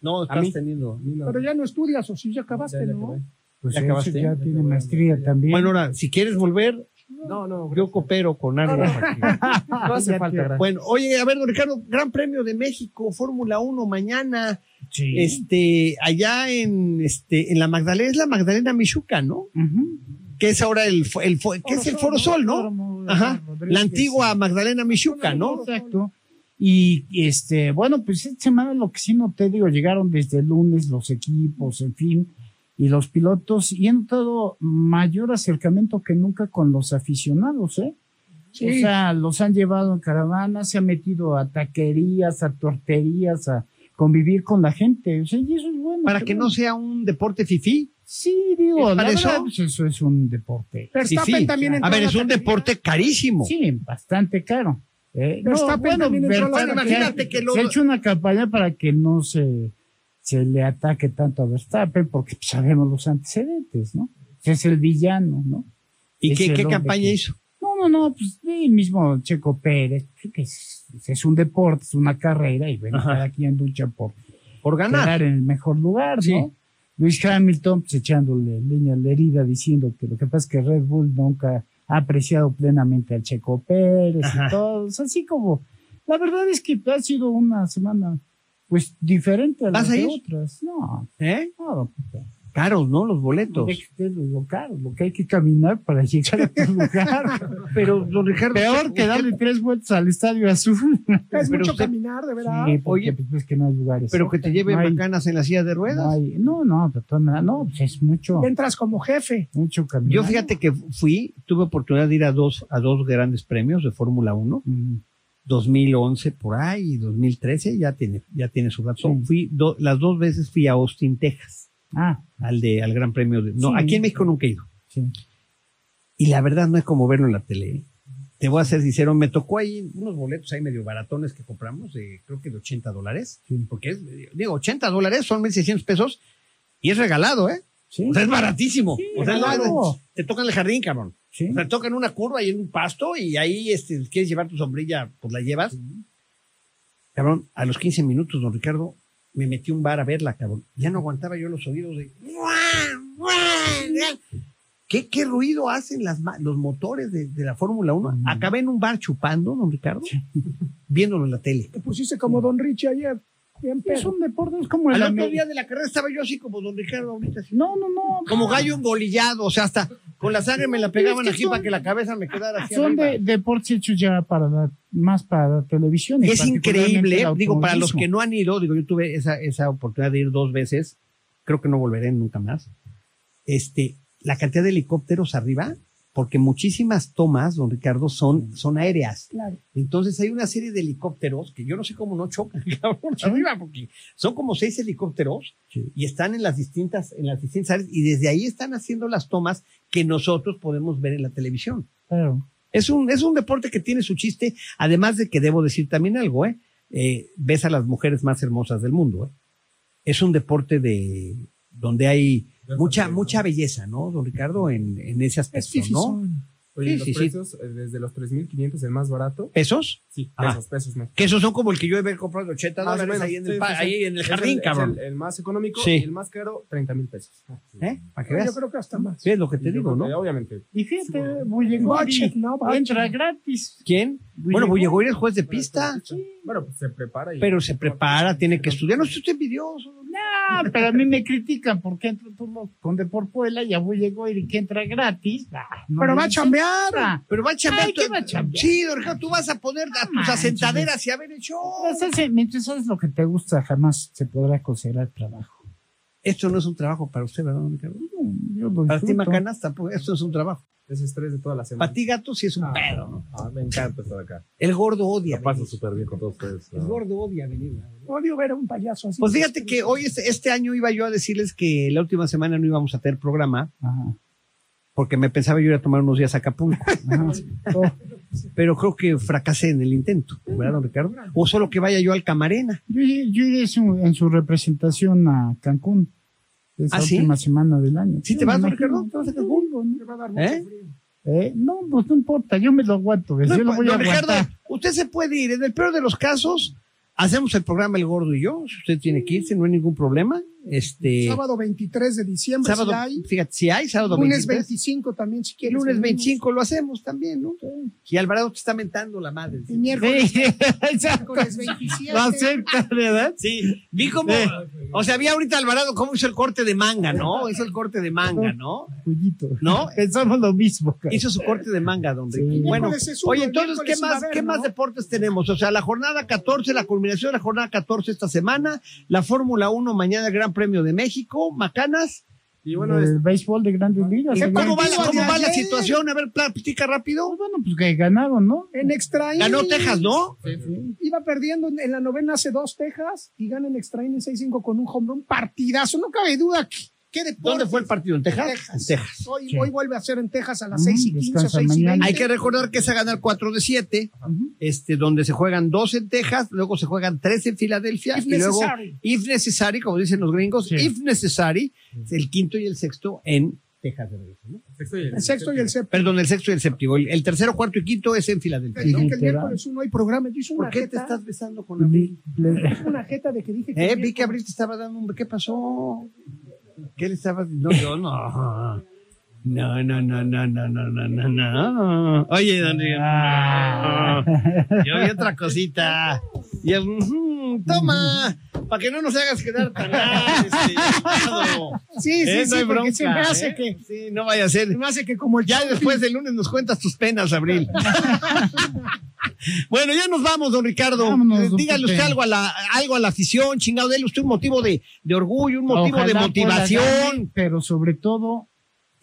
no estás mí. teniendo. No, Pero ya no estudias, o si ya acabaste, ya, ya ¿no? Pues ¿Ya acabaste? ya tiene maestría también. Bueno, ahora, si quieres volver, No, no, yo coopero con algo. no hace Ya falta. gracias. Bueno, oye, a ver, don Ricardo, Gran Premio de México, Fórmula 1 mañana, sí. este, allá en, este, en la Magdalena, es la Magdalena Michuca, ¿no? Ujú. Que es ahora el, el, fo- ¿qué es el Foro Sol, ¿no? Ajá, la antigua. Magdalena Michuca, ¿no? Exacto. Y este, bueno, pues esta semana lo que sí noté, digo, llegaron desde el lunes los equipos, en fin, y los pilotos, y he notado mayor acercamiento que nunca con los aficionados, ¿eh? Sí. O sea, los han llevado en caravana, se han metido a taquerías, a torterías, a convivir con la gente. O sea, y eso es bueno. Para que no sea un deporte fifí. Sí, digo, ¿Es la verdad, eso? pues eso es un deporte. Verstappen fifí. también A ver, es un deporte carísimo. Sí, bastante caro. Eh, no, Verstappen bueno, también Verstappen. Imagínate que lo- se ha hecho una campaña para que no se, se le ataque tanto a Verstappen, porque pues, sabemos los antecedentes, ¿no? Es el villano, ¿no? ¿Y Es qué, qué campaña que- hizo? No, no, no, pues el mismo Checo Pérez, que es, es un deporte, es una carrera, y bueno, cada quien lucha por Por ganar. quedar en el mejor lugar, Sí. ¿no? Luis Hamilton, pues echándole leña a la herida, diciendo que lo que pasa es que Red Bull nunca ha apreciado plenamente al Checo Pérez Ajá. y todo, así como, la verdad es que ha sido una semana, pues, diferente a ¿Vas las de otras. No, ¿Eh? no, pues, Caros, ¿no? Los boletos. usted lo caro, lo que hay que caminar para llegar a tu lugar. Pero, don Ricardo. Peor que darle tres vueltas al Estadio Azul. Es Pero mucho usted- caminar, de verdad. Sí, porque, Oye, pues, es que no hay lugares. Pero que te lleven No bacanas en la silla de ruedas. No, hay- no, no, de todas maneras, no, pues es mucho, Entras como jefe. mucho caminar. Yo fíjate que fui, tuve oportunidad de ir a dos, a dos grandes premios de Fórmula 1, Mm, 2011 por ahí y 2013, ya tiene, ya tiene su razón. Sí. Fui do- las dos veces fui a Austin, Texas, Ah, al de, al Gran Premio de, no, Sí. aquí en México nunca he ido. sí. Y la verdad no es como verlo en la tele. ¿eh? Te voy a ser sincero, me tocó ahí unos boletos ahí medio baratones que compramos, de, creo que de 80 dólares, Sí. porque es, digo, 80 dólares son 1.600 pesos y es regalado, ¿eh? Sí, O sea, es baratísimo. O sea, claro. no, te tocan el jardín, cabrón. Sí. O sea, tocan una curva y en un pasto y ahí este, quieres llevar tu sombrilla, pues la llevas. Cabrón, a los 15 minutos, don Ricardo, me metí a un bar a verla, cabrón. Ya no aguantaba yo los oídos de... ¿Qué, qué ruido hacen las, los motores de, de la Fórmula 1? Mm. Acabé en un bar chupando, don Ricardo, viéndolo en la tele. Te pusiste como Don Richie ayer. Es un deporte, es como el Al otro día de la carrera estaba yo así como don Ricardo ahorita. así. No, no, no. Como gallo engolillado, o sea, hasta con la sangre me la pegaban aquí para que la cabeza me quedara así Son de, deportes hechos ya para la- más para la televisión. y Es increíble, digo, para los que no han ido, digo, yo tuve esa, esa oportunidad de ir dos veces, creo que no volveré nunca más. Este, la cantidad de helicópteros arriba, porque muchísimas tomas, don Ricardo, son, son aéreas. Claro. Entonces hay una serie de helicópteros que yo no sé cómo no chocan, cabrón, arriba, porque son como seis helicópteros Sí. y están en las distintas, en las distintas áreas, y desde ahí están haciendo las tomas que nosotros podemos ver en la televisión. Claro. Es un, es un deporte que tiene su chiste, además de que debo decir también algo, ¿eh? Eh, ves a las mujeres más hermosas del mundo, ¿eh? Es un deporte de donde hay mucha, mucha belleza, ¿no, don Ricardo? En, en ese Es aspecto, ¿no? Oye, Sí, los sí, sí. precios, eh, desde los 3.500, el más barato. ¿Pesos? Sí, Ah. pesos, pesos, no. Que esos son como el que yo he comprado de 80 Más o dólares menos, ahí en el, sí, sí, sí. ahí en el jardín, es cabrón. el, el más económico Sí. y el más caro, 30 mil pesos. ¿Eh? Para que Yo veas. creo que hasta más. Sí, es lo que te Y yo digo, ¿no? Obviamente. Y fíjate, no, budget. entra gratis. ¿Quién? Bueno, Bullegori es juez de pista, Bueno, pues se prepara y. pero se prepara, tiene que estudiar. No usted envidioso. No, pero a mí me critican porque entro tú con Deporpuela y a Bullegori que entra gratis. Ah, no Pero va a dicen chambear. nada. Pero va a chambear. Ay, tú- ¿qué va a chambear? Sí, Ricardo, tú vas a poner a tus asentaderas y a ver el show. Pues mientras sabes lo que te gusta, jamás se podrá considerar trabajo. Esto no es un trabajo para usted, ¿verdad, don Ricardo? Yo lo Para ti. Macanas, tampoco. Esto es un trabajo. Ese estrés de toda la semana. Para ti, gato, sí es un pedo, ¿no? Ah, me encanta estar acá. El gordo odia. La paso súper bien con todos ustedes. El ¿no? gordo odia venir. Odio ver a un payaso así. Pues fíjate que hoy, este, este año, iba yo a decirles que la última semana no íbamos a tener programa Ajá, porque me pensaba yo ir a tomar unos días a Acapulco. pero creo que fracasé en el intento, ¿verdad, don Ricardo? O solo que vaya yo al Camarena. Yo, iré- yo iré su- en su representación a Cancún. Esa ¿Ah, sí? última semana del año. ¿Sí te vas, don. Ricardo? ¿Te vas a Cancún? Va a dar mucho ¿Eh? frío. ¿Eh? No, pues no importa, yo me lo aguanto. yo lo voy a Ricardo, aguantar. usted se puede ir. En el peor de los casos, hacemos el programa El Gordo y yo. Si usted tiene que irse, no hay ningún problema. Este, Sábado 23 de diciembre, sábado, si hay. fíjate, si hay sábado Lunes 23, 25 también, si quieres. lunes venimos. 25 lo hacemos también, ¿no? Y Alvarado te está mentando la madre. Y miércoles, Sí, exacto. miércoles 27. Va cerca, ¿verdad? Sí, vi cómo, Sí. o sea, vi ahorita Alvarado cómo hizo el corte de manga, ¿no? Hizo el corte de manga, ¿no? Pollito. ¿No? Pensamos lo mismo. cara. Hizo su corte de manga, don Sí. Ricky. Bueno, uno, oye, entonces, ¿qué más, haber, ¿qué más deportes tenemos? O sea, la jornada 14, la culminación de la jornada 14 esta semana, la Fórmula 1 mañana, el Gran Premio de México, Macanas. Y bueno, es- el béisbol de grandes ligas. ¿Cómo ¿no? va, cómo va la situación? A ver, platica rápido. Pues bueno, pues que ganaron, ¿no? En extra Ganó. Texas, ¿no? Iba perdiendo en la novena hace dos Texas y gana en extra innings 6-5 con un home run. Partidazo, no cabe duda. ¿Qué, qué deporte? ¿Dónde fue el partido? ¿En Texas? Texas. Texas. Hoy, Sí. hoy vuelve a ser en Texas a las Mm, 6 y 15 o descansa 6 y mañana. 20. Hay que recordar que es a ganar 4 de 7, Ujú. este, donde se juegan 2 en Texas, luego se juegan 3 en Filadelfia If y luego, necessary. if necessary, como dicen los gringos, Sí. if necessary, el quinto y el sexto en Texas. de regreso, ¿no? El sexto y el séptimo. Perdón, el sexto y el séptimo. El, el tercero, cuarto y quinto es en Filadelfia. Te dije ¿no? que el miércoles uno hay programa. Yo hice una ¿Por qué te jeta, estás besando con Abril? Le- hice una jeta de que dije que Eh, el vi que Abril te estaba dando un... ¿Qué pasó? Que ele estava. eu não. No, no, no, no, no, no, no, no, no. Oye, don Río. Ah. Yo vi otra cosita. Y el, toma, para que no nos hagas quedar tan este, Sí, sí, eh, sí, no porque se me hace ¿eh? que. Sí, no vaya a ser. Me hace que como el ya después del lunes nos cuentas tus penas, Abril. bueno, ya nos vamos, don Ricardo. Vámonos, Dígale usted algo a la, algo a la afición, chingado, dele usted un motivo de, de orgullo, un motivo de motivación. Pero sobre todo,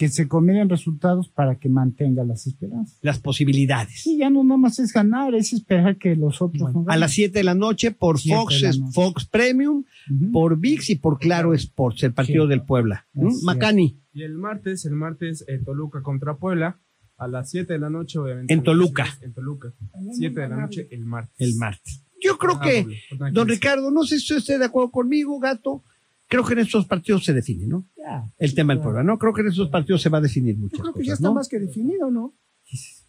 que se comieran resultados para que mantenga las esperanzas. Las posibilidades. Sí, ya no nada más es ganar, es esperar que los otros no A ganen. las 7 de la noche por Fox, noche. Fox Premium, Ujú. por VIX y por Claro Sports, el partido Sí. del Puebla. ¿Mm? Macani, y el martes, el martes, eh, Toluca contra Puebla. A las 7 de la noche, obviamente. En Toluca. En Toluca. 7 de la noche el martes. el martes. Yo creo Ah, que, doble, jornada don 15. Ricardo, no sé si usted esté de acuerdo conmigo, gato. Creo que en estos partidos se define, ¿no? Ya. El tema del Puebla, ¿no? Creo que en estos partidos se va a definir Yo muchas creo que cosas, ya está ¿no? más que definido, ¿no?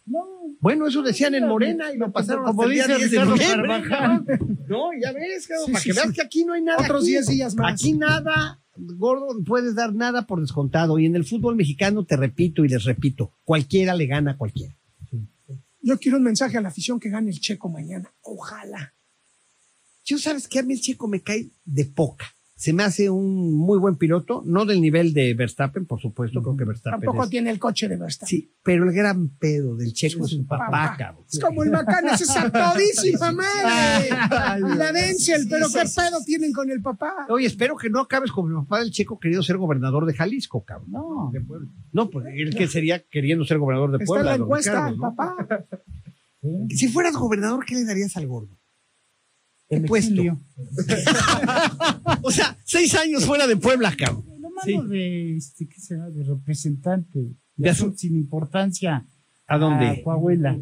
No, Bueno, eso decían en Morena y lo pasaron Como dice 10 de Ricardo noviembre, Carvajal. No, ya ves, Sí, para sí, que veas que aquí no hay nada. Otros aquí- 10 días más. Aquí nada, gordo, puedes dar nada por descontado. Y en el fútbol mexicano, te repito y les repito, cualquiera le gana a cualquiera. Yo quiero un mensaje a la afición que gane el checo mañana. Ojalá. Yo sabes que a mí el chico me cae de poca. Se me hace un muy buen piloto, no del nivel de Verstappen, por supuesto, creo que Verstappen Tampoco es- tiene el coche de Verstappen. Sí, pero el gran pedo del checo es su papá, Papá. cabrón. Es como el Macanas, es a todísima madre. Y la Denzel, pero qué pedo tienen con el papá. Oye, espero que no acabes como el papá del checo querido ser gobernador de Jalisco, cabrón. no. De Puebla. No, pues él que sería queriendo ser gobernador de Está Puebla. la don encuesta, Ricardo, ¿no? papá. Si fueras gobernador, ¿qué le darías al gordo? ¿Qué El puesto? exilio. O sea, seis años fuera de Puebla, cabrón. Lo malo Sí. de, este, ¿qué será? De representante. De asuntos sin importancia. ¿A dónde? A Coahuila.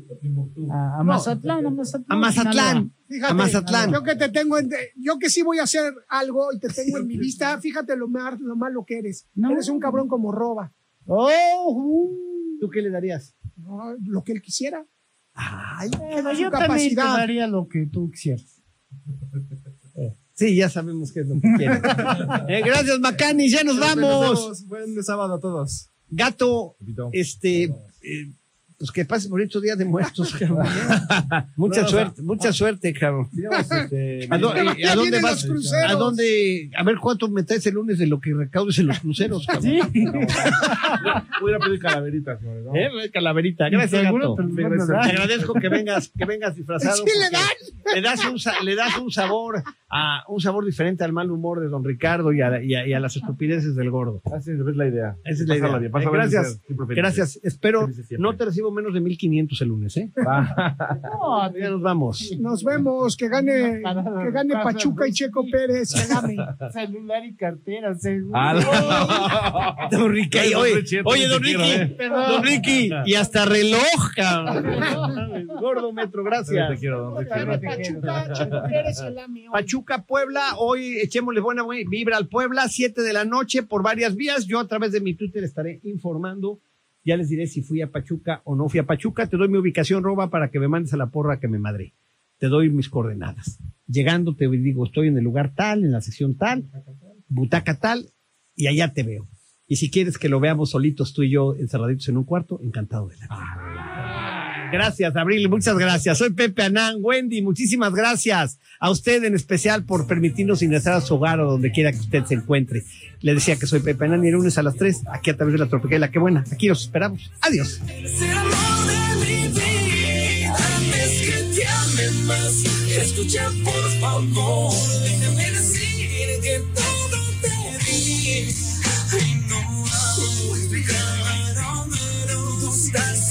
A, a Mazatlán, a Mazatlán. A Mazatlán. Fíjate, A Mazatlán. Yo que te tengo, en- yo que sí voy a hacer algo y te tengo en mi vista, fíjate lo, mar- lo malo que eres. No. Eres un cabrón como roba. Oh, uh. ¿Tú qué le darías? No, lo que él quisiera. Ay, su yo también te capacidad. daría lo que tú quisieras. Sí, ya sabemos qué es lo que. Eh, gracias, Macani, ya nos vamos. Buen sábado a todos. Gato, este, eh, pues que pase bonito día de muertos, cabrón. mucha No, o sea, suerte, mucha suerte, cabrón. Este, ¿A, a dónde vienen vas? los cruceros. ¿A dónde? A ver cuánto me traes el lunes de lo que recaudes en los cruceros, cabrón. Sí. Voy a ir a pedir calaveritas, señores, ¿no? Eh, Calaverita, gracias, gato. te a agradezco que vengas, que vengas disfrazado. Sí le dan. Le das un, sa- le das un sabor a un sabor diferente al mal humor de don Ricardo y a, y a- y a las estupideces del gordo. Así es la idea. Esa es la idea. bien, Eh, gracias. Gracias. Espero no te recibo menos de 1500 el lunes, ¿eh? No, Ya nos vamos. Nos vemos, que gane, que gane Pachuca y Checo Pérez. que gane. celular y cartera, seguro. Ah, no. Don Ricky, oye, don te quiero, Ricky, eh. don Ricky, y hasta reloj, cabrón. Gordo metro, Te gracias. quiero, don Richie. Gane Pachuca, Checo Pérez, el AME. Pachuca, Puebla, hoy echémosle buena bu- vibra al Puebla, 7 de la noche por varias vías. Yo a través de mi Twitter estaré informando. Ya les diré si fui a Pachuca o no fui a Pachuca. Te doy mi ubicación, Roba, para que me mandes a la porra que me madré. Te doy mis coordenadas. Llegando te digo, estoy en el lugar tal, en la sección tal. butaca tal, y allá te veo. Y si quieres que lo veamos solitos tú y yo encerraditos en un cuarto, encantado de la vida. Gracias, Abril, muchas gracias. Soy Pepe Anán. Wendy, muchísimas gracias. A usted en especial por permitirnos ingresar a su hogar o donde quiera que usted se encuentre. Le decía que soy Pepe Anán y el lunes a las 3, aquí a través de la Tropicala. Qué buena, aquí los esperamos. Adiós.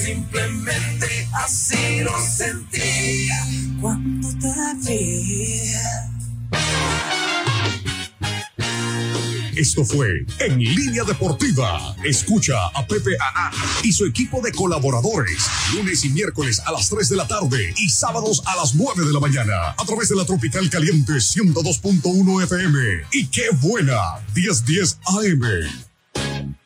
Simplemente así lo sentí. Cuando te vi. Esto fue En Línea Deportiva. Escucha a Pepe Anán y su equipo de colaboradores lunes y miércoles a las 3 de la tarde y sábados a las 9 de la mañana a través de la Tropical Caliente 102.1 FM. Y qué buena 1010 AM.